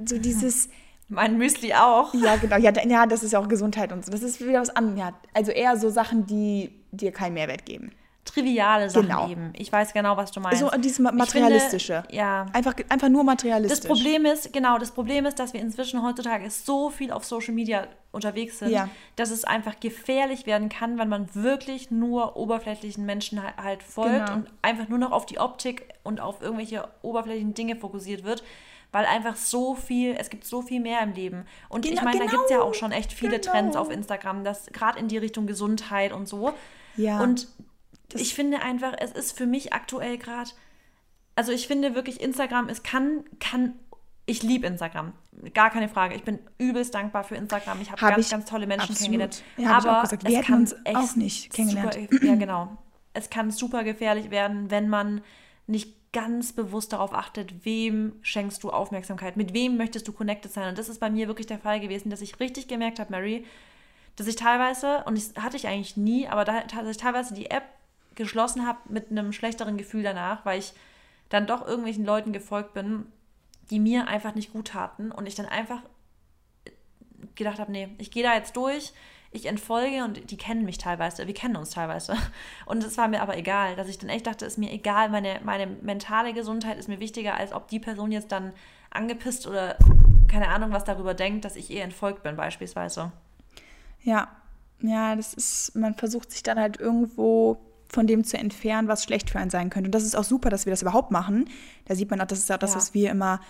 so dieses. Mein Müsli auch. Ja, genau. Ja, ja, das ist ja auch Gesundheit und so. Das ist wieder was anderes. Ja, also eher so Sachen, die dir keinen Mehrwert geben triviale Sachen genau. eben. Ich weiß genau, was du meinst. So dieses materialistische. Finde, ja. Einfach, einfach nur materialistisch. Das Problem ist, genau, das Problem ist, dass wir inzwischen heutzutage so viel auf Social Media unterwegs sind, ja. dass es einfach gefährlich werden kann, wenn man wirklich nur oberflächlichen Menschen halt folgt genau. und einfach nur noch auf die Optik und auf irgendwelche oberflächlichen Dinge fokussiert wird weil einfach so viel, es gibt so viel mehr im Leben. Und genau, ich meine, genau, da gibt es ja auch schon echt viele genau. Trends auf Instagram, das gerade in die Richtung Gesundheit und so. Ja. Und das ich finde einfach, es ist für mich aktuell gerade, also ich finde wirklich, Instagram, es kann, kann, ich liebe Instagram, gar keine Frage. Ich bin übelst dankbar für Instagram. Ich habe hab ganz, ich, ganz tolle Menschen absolut. kennengelernt. Ja, aber gesagt. Es kann uns auch nicht kennengelernt. Super, ja, genau. Es kann super gefährlich werden, wenn man nicht ganz bewusst darauf achtet, wem schenkst du Aufmerksamkeit, mit wem möchtest du connected sein. Und das ist bei mir wirklich der Fall gewesen, dass ich richtig gemerkt habe, Mary, dass ich teilweise, und das hatte ich eigentlich nie, aber da, dass ich teilweise die App geschlossen habe mit einem schlechteren Gefühl danach, weil ich dann doch irgendwelchen Leuten gefolgt bin, die mir einfach nicht gut taten und ich dann einfach gedacht habe, nee, ich gehe da jetzt durch, ich entfolge und die kennen mich teilweise, wir kennen uns teilweise. Und es war mir aber egal, dass ich dann echt dachte, ist mir egal, meine, meine mentale Gesundheit ist mir wichtiger, als ob die Person jetzt dann angepisst oder keine Ahnung was darüber denkt, dass ich ihr entfolgt bin beispielsweise. Ja, ja, das ist, man versucht sich dann halt irgendwo von dem zu entfernen, was schlecht für einen sein könnte. Und das ist auch super, dass wir das überhaupt machen. Da sieht man auch, das ist auch das, ja. was wir immer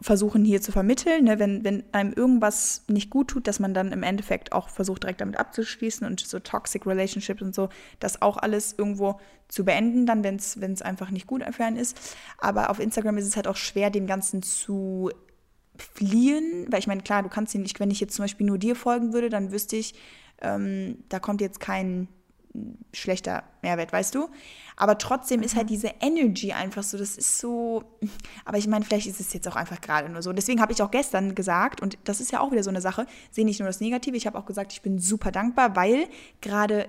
versuchen hier zu vermitteln. Ne? Wenn, wenn einem irgendwas nicht gut tut, dass man dann im Endeffekt auch versucht, direkt damit abzuschließen und so Toxic Relationships und so, das auch alles irgendwo zu beenden, dann, wenn es einfach nicht gut für einen ist. Aber auf Instagram ist es halt auch schwer, dem Ganzen zu fliehen, weil ich meine, klar, du kannst ihn nicht, wenn ich jetzt zum Beispiel nur dir folgen würde, dann wüsste ich, ähm, da kommt jetzt kein schlechter Mehrwert, weißt du? Aber trotzdem ist halt mhm. diese Energy einfach so, das ist so, aber ich meine, vielleicht ist es jetzt auch einfach gerade nur so. Deswegen habe ich auch gestern gesagt, und das ist ja auch wieder so eine Sache, sehe nicht nur das Negative, ich habe auch gesagt, ich bin super dankbar, weil gerade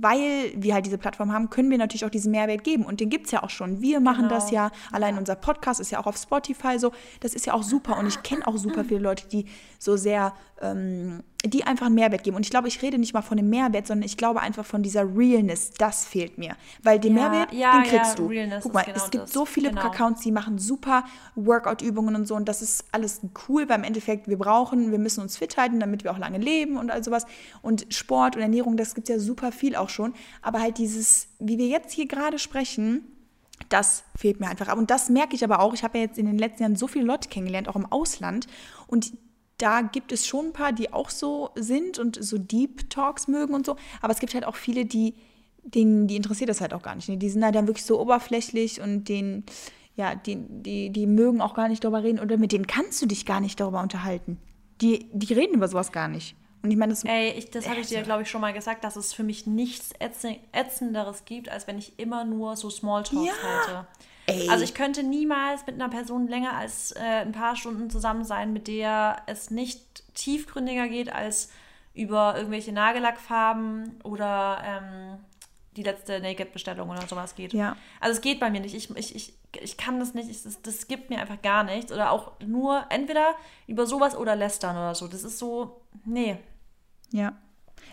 weil wir halt diese Plattform haben, können wir natürlich auch diesen Mehrwert geben. Und den gibt es ja auch schon. Wir machen genau. das ja. Allein ja. unser Podcast ist ja auch auf Spotify so. Das ist ja auch super. Und ich kenne auch super viele Leute, die so sehr, ähm, die einfach einen Mehrwert geben. Und ich glaube, ich rede nicht mal von dem Mehrwert, sondern ich glaube einfach von dieser Realness. Das fehlt mir. Weil den ja, Mehrwert, ja, den kriegst du. Realness Guck mal, genau es gibt das. so viele genau. Accounts, die machen super Workout-Übungen und so. Und das ist alles cool, weil im Endeffekt wir brauchen, wir müssen uns fit halten, damit wir auch lange leben und all sowas. Und Sport und Ernährung, das gibt ja super viel auch schon. Aber halt dieses, wie wir jetzt hier gerade sprechen, das fehlt mir einfach. Und das merke ich aber auch. Ich habe ja jetzt in den letzten Jahren so viele Leute kennengelernt, auch im Ausland. Und da gibt es schon ein paar, die auch so sind und so Deep Talks mögen und so. Aber es gibt halt auch viele, die, denen, die interessiert das halt auch gar nicht. Ne? Die sind halt dann wirklich so oberflächlich und denen, ja, die, die, die mögen auch gar nicht darüber reden oder mit denen kannst du dich gar nicht darüber unterhalten. Die, die reden über sowas gar nicht. Und ich meine, das. Ey, ich, das habe ich dir, glaube ich, schon mal gesagt, dass es für mich nichts Ätzenderes gibt, als wenn ich immer nur so Smalltalks ja. halte. Ey. Also ich könnte niemals mit einer Person länger als äh, ein paar Stunden zusammen sein, mit der es nicht tiefgründiger geht als über irgendwelche Nagellackfarben oder ähm, die letzte Naked-Bestellung oder sowas geht. Ja. Also es geht bei mir nicht. Ich, ich, ich, ich kann das nicht. Ich, das, das gibt mir einfach gar nichts. Oder auch nur entweder über sowas oder lästern oder so. Das ist so, nee, ja.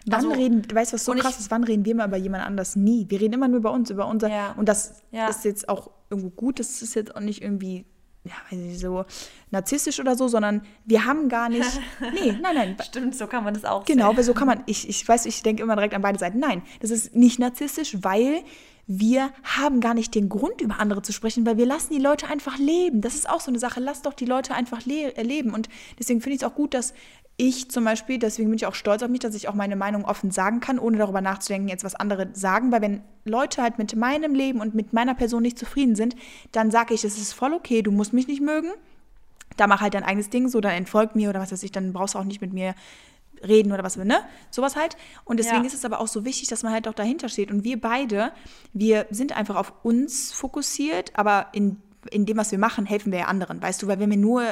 Wann also, reden, weißt du, was so krass ist, wann reden wir mal über jemand anders? Nie. Wir reden immer nur über uns, über unser. Ja. Und das ja. ist jetzt auch irgendwo gut, das ist jetzt auch nicht irgendwie, ja, weiß nicht, so narzisstisch oder so, sondern wir haben gar nicht. Nee, nein, nein. Stimmt, so kann man das auch Genau, sehen. so kann man, ich, ich weiß, ich denke immer direkt an beide Seiten. Nein, das ist nicht narzisstisch, weil wir haben gar nicht den Grund, über andere zu sprechen, weil wir lassen die Leute einfach leben. Das ist auch so eine Sache. Lass doch die Leute einfach le leben. Und deswegen finde ich es auch gut, dass ich zum Beispiel, deswegen bin ich auch stolz auf mich, dass ich auch meine Meinung offen sagen kann, ohne darüber nachzudenken, jetzt was andere sagen. Weil wenn Leute halt mit meinem Leben und mit meiner Person nicht zufrieden sind, dann sage ich, es ist voll okay, du musst mich nicht mögen. Da mach halt dein eigenes Ding, so dann entfolgt mir oder was weiß ich, dann brauchst du auch nicht mit mir reden oder was, ne? Sowas halt. Und deswegen ja. ist es aber auch so wichtig, dass man halt auch dahinter steht. Und wir beide, wir sind einfach auf uns fokussiert, aber in, in dem, was wir machen, helfen wir ja anderen, weißt du? Weil wenn wir nur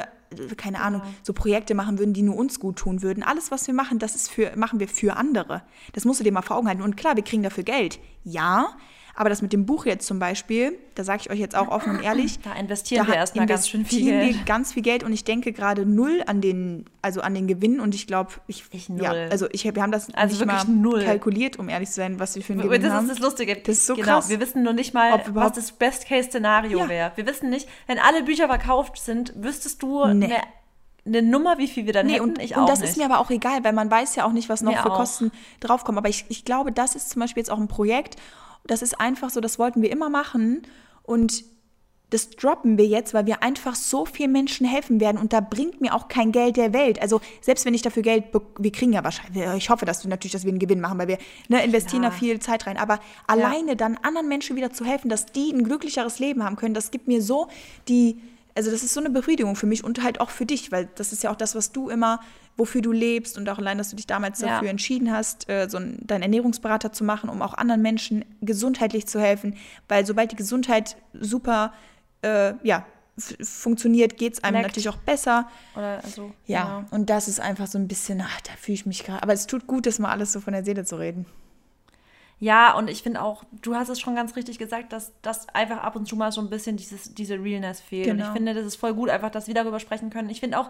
keine Ahnung, so Projekte machen würden, die nur uns gut tun würden. Alles, was wir machen, das ist für, machen wir für andere. Das musst du dir mal vor Augen halten. Und klar, wir kriegen dafür Geld. Ja, aber das mit dem Buch jetzt zum Beispiel, da sage ich euch jetzt auch offen und ehrlich. Da investieren da wir erstmal ganz schön viel Geld. Wir ganz viel Geld und ich denke gerade null an den, also an den Gewinn und ich glaube, ich, ich null. ja, also ich, wir haben das also nicht mal null. kalkuliert, um ehrlich zu sein, was wir für einen Gewinn das haben. Das ist das Lustige. Das ist so genau, krass. Wir wissen nur nicht mal, was das Best-Case-Szenario ja. wäre. Wir wissen nicht, wenn alle Bücher verkauft sind, wüsstest du nee. eine eine Nummer, wie viel wir dann nee, hätten. Und, ich und das nicht. ist mir aber auch egal, weil man weiß ja auch nicht, was noch mir für auch. Kosten draufkommen. Aber ich, ich glaube, das ist zum Beispiel jetzt auch ein Projekt, das ist einfach so, das wollten wir immer machen und das droppen wir jetzt, weil wir einfach so vielen Menschen helfen werden und da bringt mir auch kein Geld der Welt. Also selbst wenn ich dafür Geld, wir kriegen ja wahrscheinlich, ich hoffe, dass wir natürlich, dass wir einen Gewinn machen, weil wir ne, investieren ja. da viel Zeit rein. Aber ja. alleine dann anderen Menschen wieder zu helfen, dass die ein glücklicheres Leben haben können, das gibt mir so die, also das ist so eine Befriedigung für mich und halt auch für dich, weil das ist ja auch das, was du immer wofür du lebst und auch allein, dass du dich damals ja. dafür entschieden hast, äh, so einen, deinen Ernährungsberater zu machen, um auch anderen Menschen gesundheitlich zu helfen, weil sobald die Gesundheit super äh, ja, funktioniert, geht es einem Leckt. natürlich auch besser. Oder also, ja, genau. und das ist einfach so ein bisschen, ach, da fühle ich mich gerade. Aber es tut gut, das mal alles so von der Seele zu reden. Ja, und ich finde auch, du hast es schon ganz richtig gesagt, dass das einfach ab und zu mal so ein bisschen dieses, diese Realness fehlt. Genau. Und ich genau. finde, das ist voll gut, einfach, dass wir darüber sprechen können. Ich finde auch,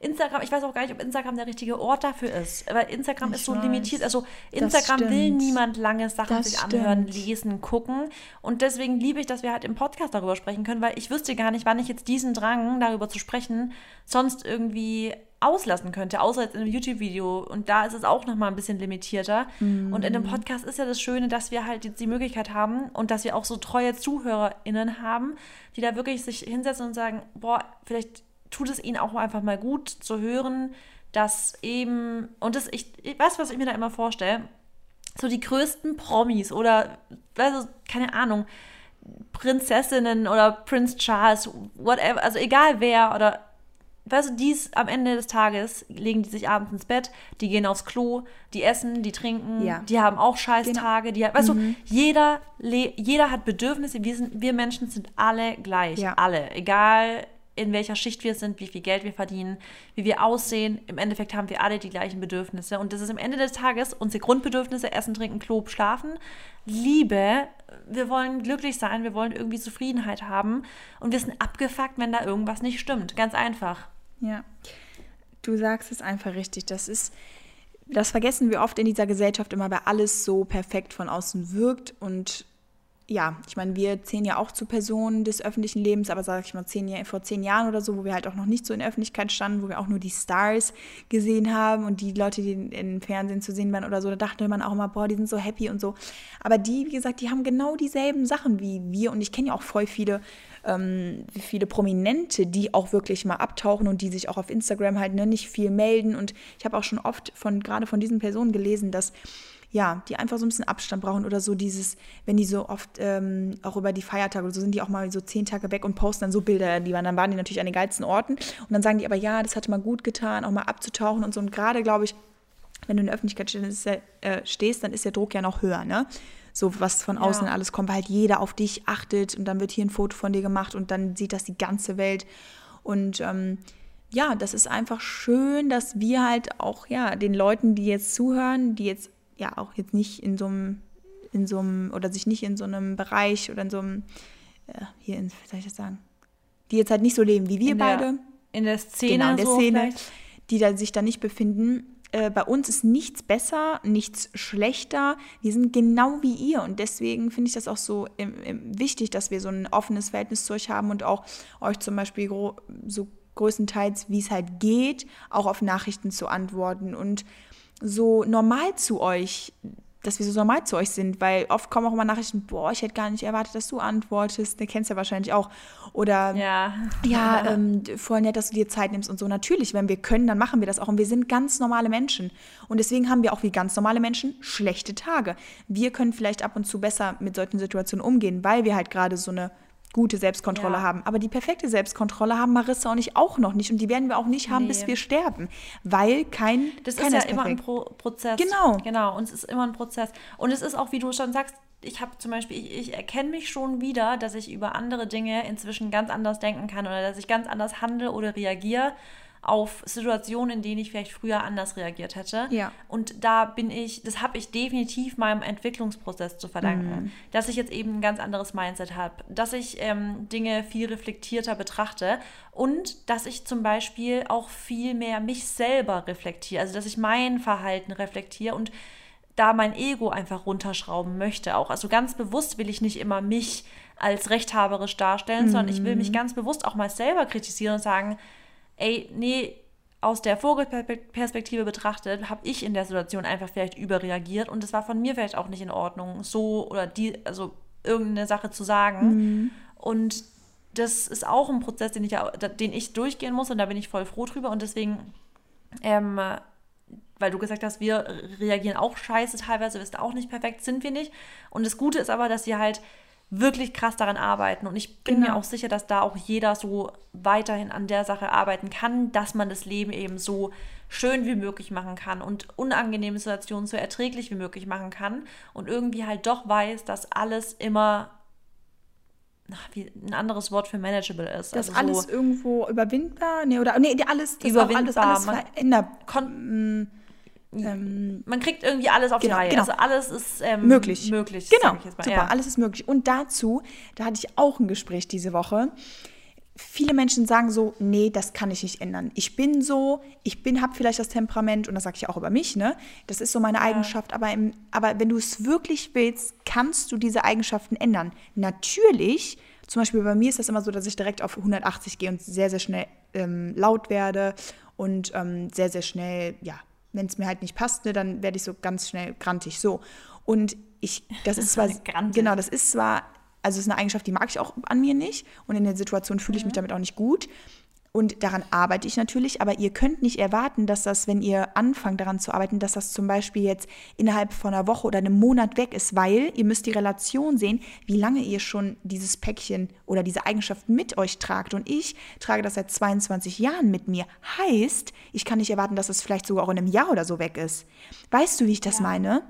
Instagram, ich weiß auch gar nicht, ob Instagram der richtige Ort dafür ist. Aber Instagram ich ist so weiß. limitiert. Also Instagram will niemand lange Sachen das sich anhören, stimmt. lesen, gucken. Und deswegen liebe ich, dass wir halt im Podcast darüber sprechen können, weil ich wüsste gar nicht, wann ich jetzt diesen Drang, darüber zu sprechen, sonst irgendwie auslassen könnte, außer jetzt in einem YouTube-Video. Und da ist es auch nochmal ein bisschen limitierter. Mm. Und in dem Podcast ist ja das Schöne, dass wir halt jetzt die Möglichkeit haben und dass wir auch so treue ZuhörerInnen haben, die da wirklich sich hinsetzen und sagen, boah, vielleicht tut es ihnen auch einfach mal gut zu hören, dass eben, und das, ich, ich weiß, was ich mir da immer vorstelle, so die größten Promis oder, also, keine Ahnung, Prinzessinnen oder Prince Charles, whatever, also egal wer oder weißt du, dies am Ende des Tages legen die sich abends ins Bett, die gehen aufs Klo, die essen, die trinken, ja. die haben auch Scheißtage, genau. die, weißt mhm. du, jeder, jeder hat Bedürfnisse, wir, sind, wir Menschen sind alle gleich, ja. alle, egal in welcher Schicht wir sind, wie viel Geld wir verdienen, wie wir aussehen. Im Endeffekt haben wir alle die gleichen Bedürfnisse. Und das ist am Ende des Tages unsere Grundbedürfnisse, Essen, Trinken, Klo, Schlafen, Liebe. Wir wollen glücklich sein, wir wollen irgendwie Zufriedenheit haben. Und wir sind abgefuckt, wenn da irgendwas nicht stimmt. Ganz einfach. Ja, du sagst es einfach richtig. Das ist, das vergessen wir oft in dieser Gesellschaft immer, weil alles so perfekt von außen wirkt und ja, ich meine, wir zählen ja auch zu Personen des öffentlichen Lebens, aber sage ich mal, zehn, vor zehn Jahren oder so, wo wir halt auch noch nicht so in der Öffentlichkeit standen, wo wir auch nur die Stars gesehen haben und die Leute, die im Fernsehen zu sehen waren oder so, da dachte man auch immer, boah, die sind so happy und so. Aber die, wie gesagt, die haben genau dieselben Sachen wie wir und ich kenne ja auch voll viele, ähm, viele Prominente, die auch wirklich mal abtauchen und die sich auch auf Instagram halt ne, nicht viel melden. Und ich habe auch schon oft von, gerade von diesen Personen gelesen, dass ja, die einfach so ein bisschen Abstand brauchen oder so dieses, wenn die so oft ähm, auch über die Feiertage oder so sind, die auch mal so zehn Tage weg und posten dann so Bilder, die waren, dann waren die natürlich an den geilsten Orten. Und dann sagen die aber, ja, das hat mal gut getan, auch mal abzutauchen und so. Und gerade, glaube ich, wenn du in der Öffentlichkeit stehst, äh, stehst, dann ist der Druck ja noch höher, ne? So was von außen ja. alles kommt, weil halt jeder auf dich achtet und dann wird hier ein Foto von dir gemacht und dann sieht das die ganze Welt und ähm, ja, das ist einfach schön, dass wir halt auch ja den Leuten, die jetzt zuhören, die jetzt ja auch jetzt nicht in so einem, in so einem, oder sich nicht in so einem Bereich oder in so einem, äh, hier, in, wie soll ich das sagen, die jetzt halt nicht so leben wie wir in beide. Der, in der Szene, genau, in der so Szene, vielleicht. die da sich da nicht befinden. Äh, bei uns ist nichts besser, nichts schlechter. Wir sind genau wie ihr und deswegen finde ich das auch so im, im wichtig, dass wir so ein offenes Verhältnis zu euch haben und auch euch zum Beispiel so größtenteils, wie es halt geht, auch auf Nachrichten zu antworten und so normal zu euch, dass wir so normal zu euch sind, weil oft kommen auch immer Nachrichten, boah, ich hätte gar nicht erwartet, dass du antwortest. Der kennst ja wahrscheinlich auch. Oder ja, ja ähm, voll nett, dass du dir Zeit nimmst und so. Natürlich, wenn wir können, dann machen wir das auch. Und wir sind ganz normale Menschen. Und deswegen haben wir auch wie ganz normale Menschen schlechte Tage. Wir können vielleicht ab und zu besser mit solchen Situationen umgehen, weil wir halt gerade so eine gute Selbstkontrolle ja. haben. Aber die perfekte Selbstkontrolle haben Marissa und ich auch noch nicht. Und die werden wir auch nicht haben, nee. bis wir sterben. Weil kein. Das ist ja ist immer ein Pro Prozess. Genau. Genau. Und es ist immer ein Prozess. Und es ist auch, wie du schon sagst, ich habe zum Beispiel, ich, ich erkenne mich schon wieder, dass ich über andere Dinge inzwischen ganz anders denken kann oder dass ich ganz anders handle oder reagiere auf Situationen, in denen ich vielleicht früher anders reagiert hätte. Ja. Und da bin ich, das habe ich definitiv meinem Entwicklungsprozess zu verdanken, mhm. dass ich jetzt eben ein ganz anderes Mindset habe, dass ich ähm, Dinge viel reflektierter betrachte und dass ich zum Beispiel auch viel mehr mich selber reflektiere, also dass ich mein Verhalten reflektiere und da mein Ego einfach runterschrauben möchte auch. Also ganz bewusst will ich nicht immer mich als rechthaberisch darstellen, mhm. sondern ich will mich mhm. ganz bewusst auch mal selber kritisieren und sagen, ey, nee, aus der Vogelperspektive betrachtet, habe ich in der Situation einfach vielleicht überreagiert und es war von mir vielleicht auch nicht in Ordnung, so oder die, also irgendeine Sache zu sagen. Mhm. Und das ist auch ein Prozess, den ich, den ich durchgehen muss und da bin ich voll froh drüber und deswegen, ähm, weil du gesagt hast, wir reagieren auch scheiße teilweise, wir sind auch nicht perfekt, sind wir nicht. Und das Gute ist aber, dass sie halt wirklich krass daran arbeiten. Und ich bin genau. mir auch sicher, dass da auch jeder so weiterhin an der Sache arbeiten kann, dass man das Leben eben so schön wie möglich machen kann und unangenehme Situationen so erträglich wie möglich machen kann und irgendwie halt doch weiß, dass alles immer wie ein anderes Wort für manageable ist. Dass also alles so irgendwo überwindbar, nee, oder nee, alles, das Überwindbar, alles, alles man- veränderbar. Ähm, man kriegt irgendwie alles auf Genau, die Reihe. genau. Also alles ist ähm, möglich. möglich Genau, super, Ja. alles ist möglich. Und dazu, da hatte ich auch ein Gespräch diese Woche. Viele Menschen sagen so, nee, das kann ich nicht ändern. Ich bin so, ich bin, habe vielleicht das Temperament und das sage ich auch über mich, ne? Das ist so meine Eigenschaft, aber, im, aber wenn du es wirklich willst, kannst du diese Eigenschaften ändern. Natürlich, zum Beispiel bei mir ist das immer so, dass ich direkt auf 180 gehe und sehr, sehr schnell ähm, laut werde und ähm, sehr, sehr schnell, ja, wenn es mir halt nicht passt, ne, dann werde ich so ganz schnell grantig. So. Und ich, das ist zwar, genau, das ist zwar, also es ist eine Eigenschaft, die mag ich auch an mir nicht und in der Situation fühle ich mich damit auch nicht gut. Und daran arbeite ich natürlich, aber ihr könnt nicht erwarten, dass das, wenn ihr anfangt daran zu arbeiten, dass das zum Beispiel jetzt innerhalb von einer Woche oder einem Monat weg ist, weil ihr müsst die Relation sehen, wie lange ihr schon dieses Päckchen oder diese Eigenschaften mit euch tragt. Und ich trage das seit 22 Jahren mit mir. Heißt, ich kann nicht erwarten, dass es vielleicht sogar auch in einem Jahr oder so weg ist. Weißt du, wie ich das meine?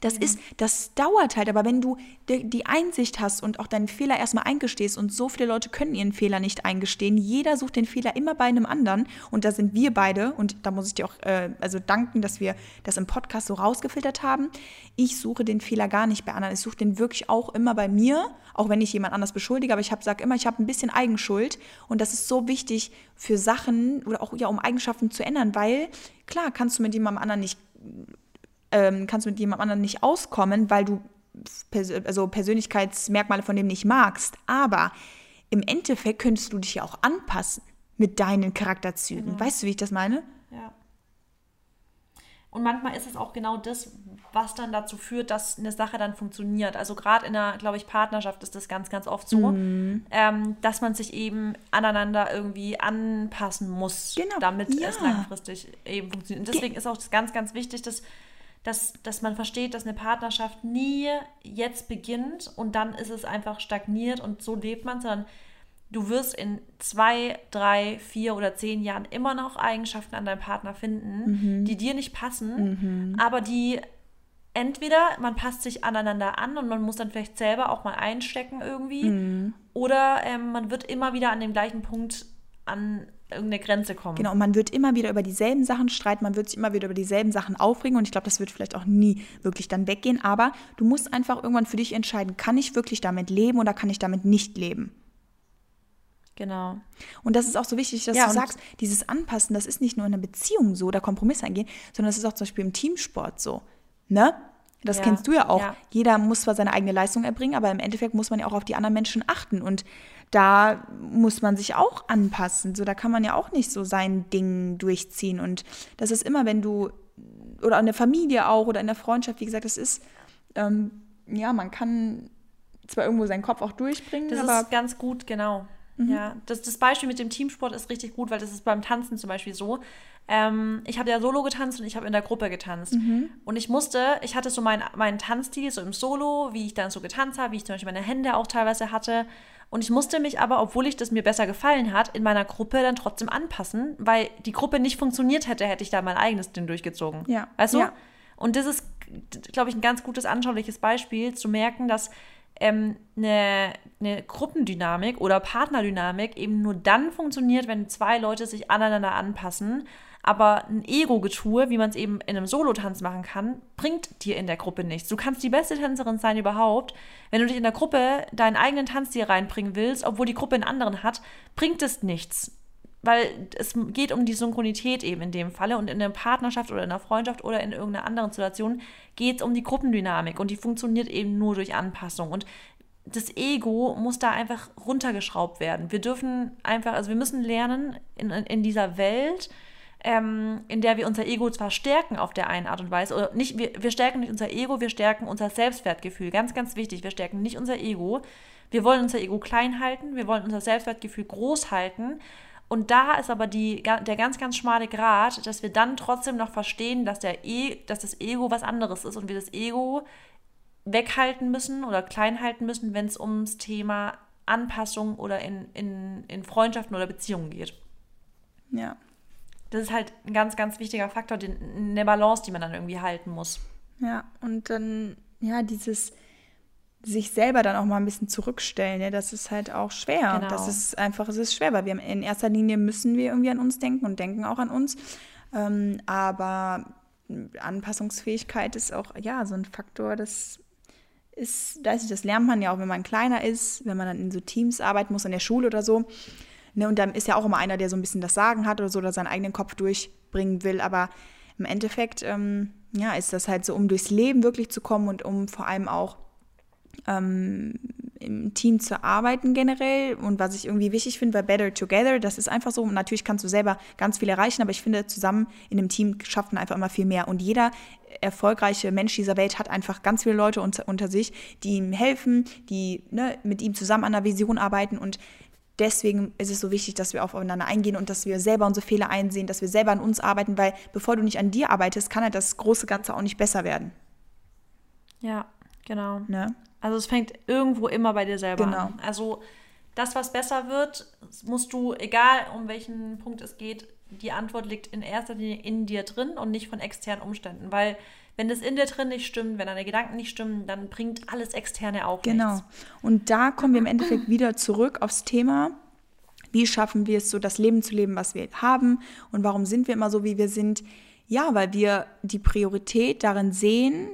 Das ist, das dauert halt, aber wenn du die, Einsicht hast und auch deinen Fehler erstmal eingestehst und so viele Leute können ihren Fehler nicht eingestehen, jeder sucht den Fehler immer bei einem anderen und da sind wir beide und da muss ich dir auch äh, also danken, dass wir das im Podcast so rausgefiltert haben. Ich suche den Fehler gar nicht bei anderen, ich suche den wirklich auch immer bei mir, auch wenn ich jemand anders beschuldige, aber ich habe sag immer, ich habe ein bisschen Eigenschuld und das ist so wichtig für Sachen oder auch ja um Eigenschaften zu ändern, weil klar kannst du mit jemandem anderen nicht ähm, kannst du mit jemand anderem nicht auskommen, weil du pers also Persönlichkeitsmerkmale von dem nicht magst. Aber im Endeffekt könntest du dich ja auch anpassen mit deinen Charakterzügen. Weißt du, wie ich das meine? Ja. Und manchmal ist es auch genau das, was dann dazu führt, dass eine Sache dann funktioniert. Also gerade in einer, glaube ich, Partnerschaft ist das ganz, ganz oft so, Mhm. ähm, dass man sich eben aneinander irgendwie anpassen muss, Genau, damit ja. es langfristig eben funktioniert. Und deswegen ist auch das ganz, ganz wichtig, dass, dass, dass man versteht, dass eine Partnerschaft nie jetzt beginnt und dann ist es einfach stagniert und so lebt man, sondern du wirst in zwei, drei, vier oder zehn Jahren immer noch Eigenschaften an deinem Partner finden, die dir nicht passen, aber die entweder man passt sich aneinander an und man muss dann vielleicht selber auch mal einstecken irgendwie, oder ähm, man wird immer wieder an dem gleichen Punkt an irgendeine Grenze kommen. Genau, und man wird immer wieder über dieselben Sachen streiten, man wird sich immer wieder über dieselben Sachen aufregen und ich glaube, das wird vielleicht auch nie wirklich dann weggehen, aber du musst einfach irgendwann für dich entscheiden, kann ich wirklich damit leben oder kann ich damit nicht leben? Genau. Und das ist auch so wichtig, dass Ja, du sagst, dieses Anpassen, das ist nicht nur in einer Beziehung so, da Kompromisse eingehen, sondern das ist auch zum Beispiel im Teamsport so. Ne? Das Ja, kennst du ja auch. ja. Jeder muss zwar seine eigene Leistung erbringen, aber im Endeffekt muss man ja auch auf die anderen Menschen achten. Und da muss man sich auch anpassen. So, da kann man ja auch nicht so sein Ding durchziehen. Und das ist immer, wenn du, oder in der Familie auch, oder in der Freundschaft, wie gesagt, das ist, ähm, ja, man kann zwar irgendwo seinen Kopf auch durchbringen, Das aber ist ganz gut, genau. Ja, das, das Beispiel mit dem Teamsport ist richtig gut, weil das ist beim Tanzen zum Beispiel so. Ähm, ich habe ja solo getanzt und ich habe in der Gruppe getanzt. Und ich musste, ich hatte so meinen mein Tanzstil, so im Solo, wie ich dann so getanzt habe, wie ich zum Beispiel meine Hände auch teilweise hatte. Und ich musste mich aber, obwohl ich das mir besser gefallen hat, in meiner Gruppe dann trotzdem anpassen, weil die Gruppe nicht funktioniert hätte, hätte ich da mein eigenes Ding durchgezogen. Ja, Weißt du? ja. Und das ist, glaube ich, ein ganz gutes anschauliches Beispiel, zu merken, dass ähm, eine, eine Gruppendynamik oder Partnerdynamik eben nur dann funktioniert, wenn zwei Leute sich aneinander anpassen. Aber ein Ego-Getue, wie man es eben in einem Solotanz machen kann, bringt dir in der Gruppe nichts. Du kannst die beste Tänzerin sein überhaupt. Wenn du dich in der Gruppe deinen eigenen Tanzstil reinbringen willst, obwohl die Gruppe einen anderen hat, bringt es nichts weil es geht um die Synchronität eben in dem Falle und in der Partnerschaft oder in der Freundschaft oder in irgendeiner anderen Situation geht es um die Gruppendynamik und die funktioniert eben nur durch Anpassung und das Ego muss da einfach runtergeschraubt werden. Wir dürfen einfach, also wir müssen lernen in, in dieser Welt, ähm, in der wir unser Ego zwar stärken auf der einen Art und Weise, oder nicht, wir, wir stärken nicht unser Ego, wir stärken unser Selbstwertgefühl. Ganz, ganz wichtig, wir stärken nicht unser Ego. Wir wollen unser Ego klein halten, wir wollen unser Selbstwertgefühl groß halten. Und da ist aber die, der ganz, ganz schmale Grat, dass wir dann trotzdem noch verstehen, dass, der e, dass das Ego was anderes ist und wir das Ego weghalten müssen oder klein halten müssen, wenn es ums Thema Anpassung oder in, in, in Freundschaften oder Beziehungen geht. ja. Das ist halt ein ganz, ganz wichtiger Faktor, den, eine Balance, die man dann irgendwie halten muss. Ja, und dann, ja, dieses, sich selber dann auch mal ein bisschen zurückstellen. Ne? Das ist halt auch schwer. Genau. Das ist einfach, es ist schwer, weil wir in erster Linie müssen wir irgendwie an uns denken und denken auch an uns. Ähm, aber Anpassungsfähigkeit ist auch ja so ein Faktor, das ist, das, das lernt man ja auch, wenn man kleiner ist, wenn man dann in so Teams arbeiten muss, in der Schule oder so. Ne, und dann ist ja auch immer einer, der so ein bisschen das Sagen hat oder so, oder seinen eigenen Kopf durchbringen will. Aber im Endeffekt, ähm, ja, ist das halt so, um durchs Leben wirklich zu kommen und um vor allem auch ähm, im Team zu arbeiten generell. Und was ich irgendwie wichtig finde, weil Better Together, das ist einfach so, natürlich kannst du selber ganz viel erreichen, aber ich finde, zusammen in einem Team schafft man einfach immer viel mehr. Und jeder erfolgreiche Mensch dieser Welt hat einfach ganz viele Leute unter, unter sich, die ihm helfen, die ne, mit ihm zusammen an einer Vision arbeiten. Und deswegen ist es so wichtig, dass wir aufeinander eingehen und dass wir selber unsere Fehler einsehen, dass wir selber an uns arbeiten, weil bevor du nicht an dir arbeitest, kann halt das große Ganze auch nicht besser werden. Ja, genau. Ne? Also es fängt irgendwo immer bei dir selber Genau. an. Also das, was besser wird, musst du, egal um welchen Punkt es geht, die Antwort liegt in erster Linie in dir drin und nicht von externen Umständen. Weil wenn das in dir drin nicht stimmt, wenn deine Gedanken nicht stimmen, dann bringt alles Externe auch Genau. nichts. Und da kommen wir im Endeffekt wieder zurück aufs Thema, wie schaffen wir es so, das Leben zu leben, was wir haben und warum sind wir immer so, wie wir sind. Ja, weil wir die Priorität darin sehen,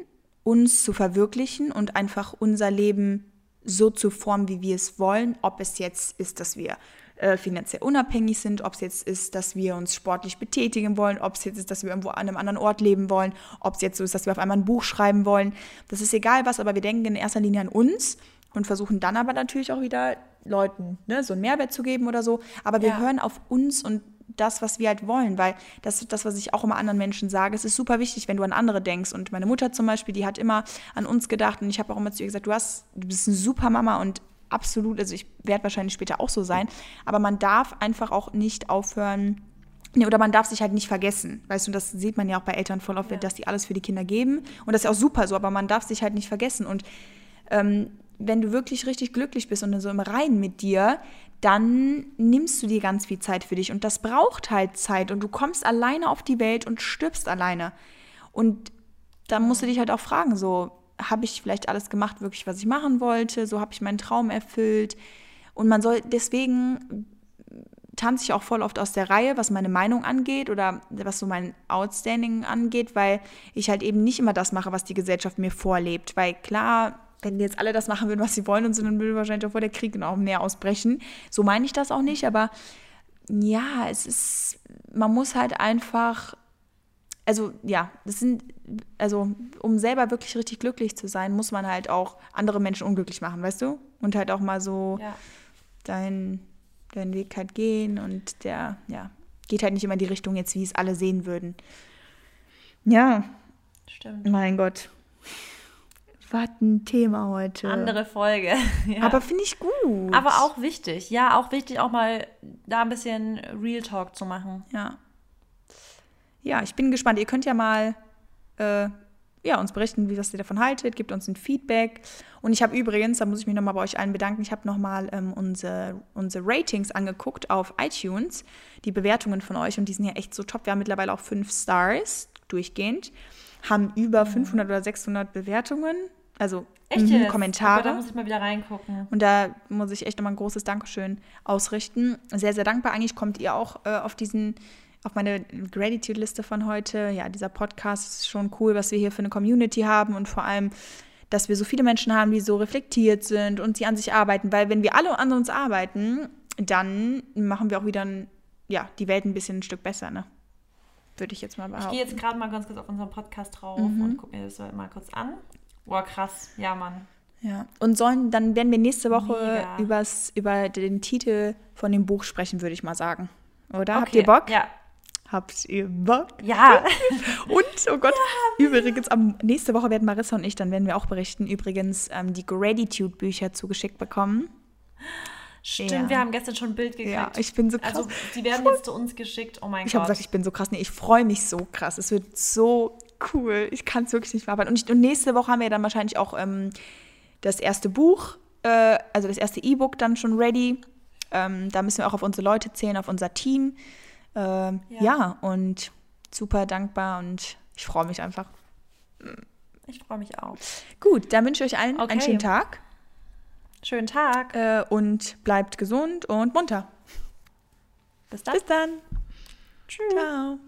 uns zu verwirklichen und einfach unser Leben so zu formen, wie wir es wollen. Ob es jetzt ist, dass wir äh, finanziell unabhängig sind, ob es jetzt ist, dass wir uns sportlich betätigen wollen, ob es jetzt ist, dass wir irgendwo an einem anderen Ort leben wollen, ob es jetzt so ist, dass wir auf einmal ein Buch schreiben wollen. Das ist egal was, aber wir denken in erster Linie an uns und versuchen dann aber natürlich auch wieder Leuten ne, so einen Mehrwert zu geben oder so. Aber wir Ja. hören auf uns und das, was wir halt wollen, weil das ist das, was ich auch immer anderen Menschen sage. Es ist super wichtig, wenn du an andere denkst. Und meine Mutter zum Beispiel, die hat immer an uns gedacht und ich habe auch immer zu ihr gesagt, du hast, du bist eine super Mama und absolut, also ich werde wahrscheinlich später auch so sein, aber man darf einfach auch nicht aufhören, Nee, oder man darf sich halt nicht vergessen. Weißt du, das sieht man ja auch bei Eltern voll oft, Ja. dass die alles für die Kinder geben. Und das ist ja auch super so, aber man darf sich halt nicht vergessen. Und ähm, wenn du wirklich richtig glücklich bist und so im Reinen mit dir, dann nimmst du dir ganz viel Zeit für dich. Und das braucht halt Zeit. Und du kommst alleine auf die Welt und stirbst alleine. Und da musst du dich halt auch fragen, so, habe ich vielleicht alles gemacht, wirklich, was ich machen wollte? So habe ich meinen Traum erfüllt. Und man soll deswegen tanze ich auch voll oft aus der Reihe, was meine Meinung angeht oder was so mein Outstanding angeht, weil ich halt eben nicht immer das mache, was die Gesellschaft mir vorlebt. Weil klar, wenn jetzt alle das machen würden, was sie wollen und so, dann würde wahrscheinlich auch vor der Krieg noch mehr ausbrechen. So meine ich das auch nicht, aber ja, es ist, man muss halt einfach, also ja, das sind, also um selber wirklich richtig glücklich zu sein, muss man halt auch andere Menschen unglücklich machen, weißt du? Und halt auch mal so Ja. dein, deinen Weg halt gehen und der, ja, geht halt nicht immer in die Richtung jetzt, wie es alle sehen würden. Ja, Stimmt. mein Gott. Was ein Thema heute. Andere Folge. ja. Aber finde ich gut. Aber auch wichtig. Ja, auch wichtig, auch mal da ein bisschen Real Talk zu machen. Ja. Ja, ich bin gespannt. Ihr könnt ja mal äh, ja, uns berichten, wie was ihr davon haltet. Gebt uns ein Feedback. Und ich habe übrigens, da muss ich mich nochmal bei euch allen bedanken, ich habe nochmal ähm, unsere, unsere Ratings angeguckt auf iTunes, die Bewertungen von euch. Und die sind ja echt so top. Wir haben mittlerweile auch fünf Stars durchgehend. Haben über 500 oder 600 Bewertungen. Also Echt mhm, jetzt? Kommentare. Aber da muss ich mal wieder reingucken. Und da muss ich echt nochmal ein großes Dankeschön ausrichten. Sehr, sehr dankbar. Eigentlich kommt ihr auch äh, auf diesen, auf meine Gratitude-Liste von heute. Ja, dieser Podcast ist schon cool, was wir hier für eine Community haben und vor allem, dass wir so viele Menschen haben, die so reflektiert sind und die an sich arbeiten. Weil wenn wir alle an uns arbeiten, dann machen wir auch wieder ein, ja, die Welt ein bisschen ein Stück besser, ne? Würde ich jetzt mal Ich behaupten. gehe jetzt gerade mal ganz kurz auf unseren Podcast drauf Mhm. und gucke mir das mal kurz an. Boah, krass. Ja, Mann. Ja, und sollen, dann werden wir nächste Woche Mega. übers, über den Titel von dem Buch sprechen, würde ich mal sagen. Oder? Habt ihr Bock? Ja. Habt ihr Bock? Ja. Und, oh Gott, übrigens, am, nächste Woche werden Marissa und ich, dann werden wir auch berichten, übrigens ähm, die Gratitude-Bücher zugeschickt bekommen. Stimmt, Ja. wir haben gestern schon ein Bild gekriegt. Ja, ich bin so krass. also, die werden jetzt zu uns geschickt. Oh mein ich habe Gott. gesagt, ich bin so krass. Nee, ich freue mich so krass. Es wird so cool. Ich kann es wirklich nicht verarbeiten. Und, ich, und nächste Woche haben wir dann wahrscheinlich auch ähm, das erste Buch, äh, also das erste E-Book dann schon ready. Ähm, da müssen wir auch auf unsere Leute zählen, auf unser Team. Ähm, ja. Ja. und super dankbar und ich freue mich einfach. Ich freue mich auch. Gut, dann wünsche ich euch allen Okay. einen schönen Tag Schönen Tag. äh, und bleibt gesund und munter. Bis dann. Bis dann. Tschüss. Ciao.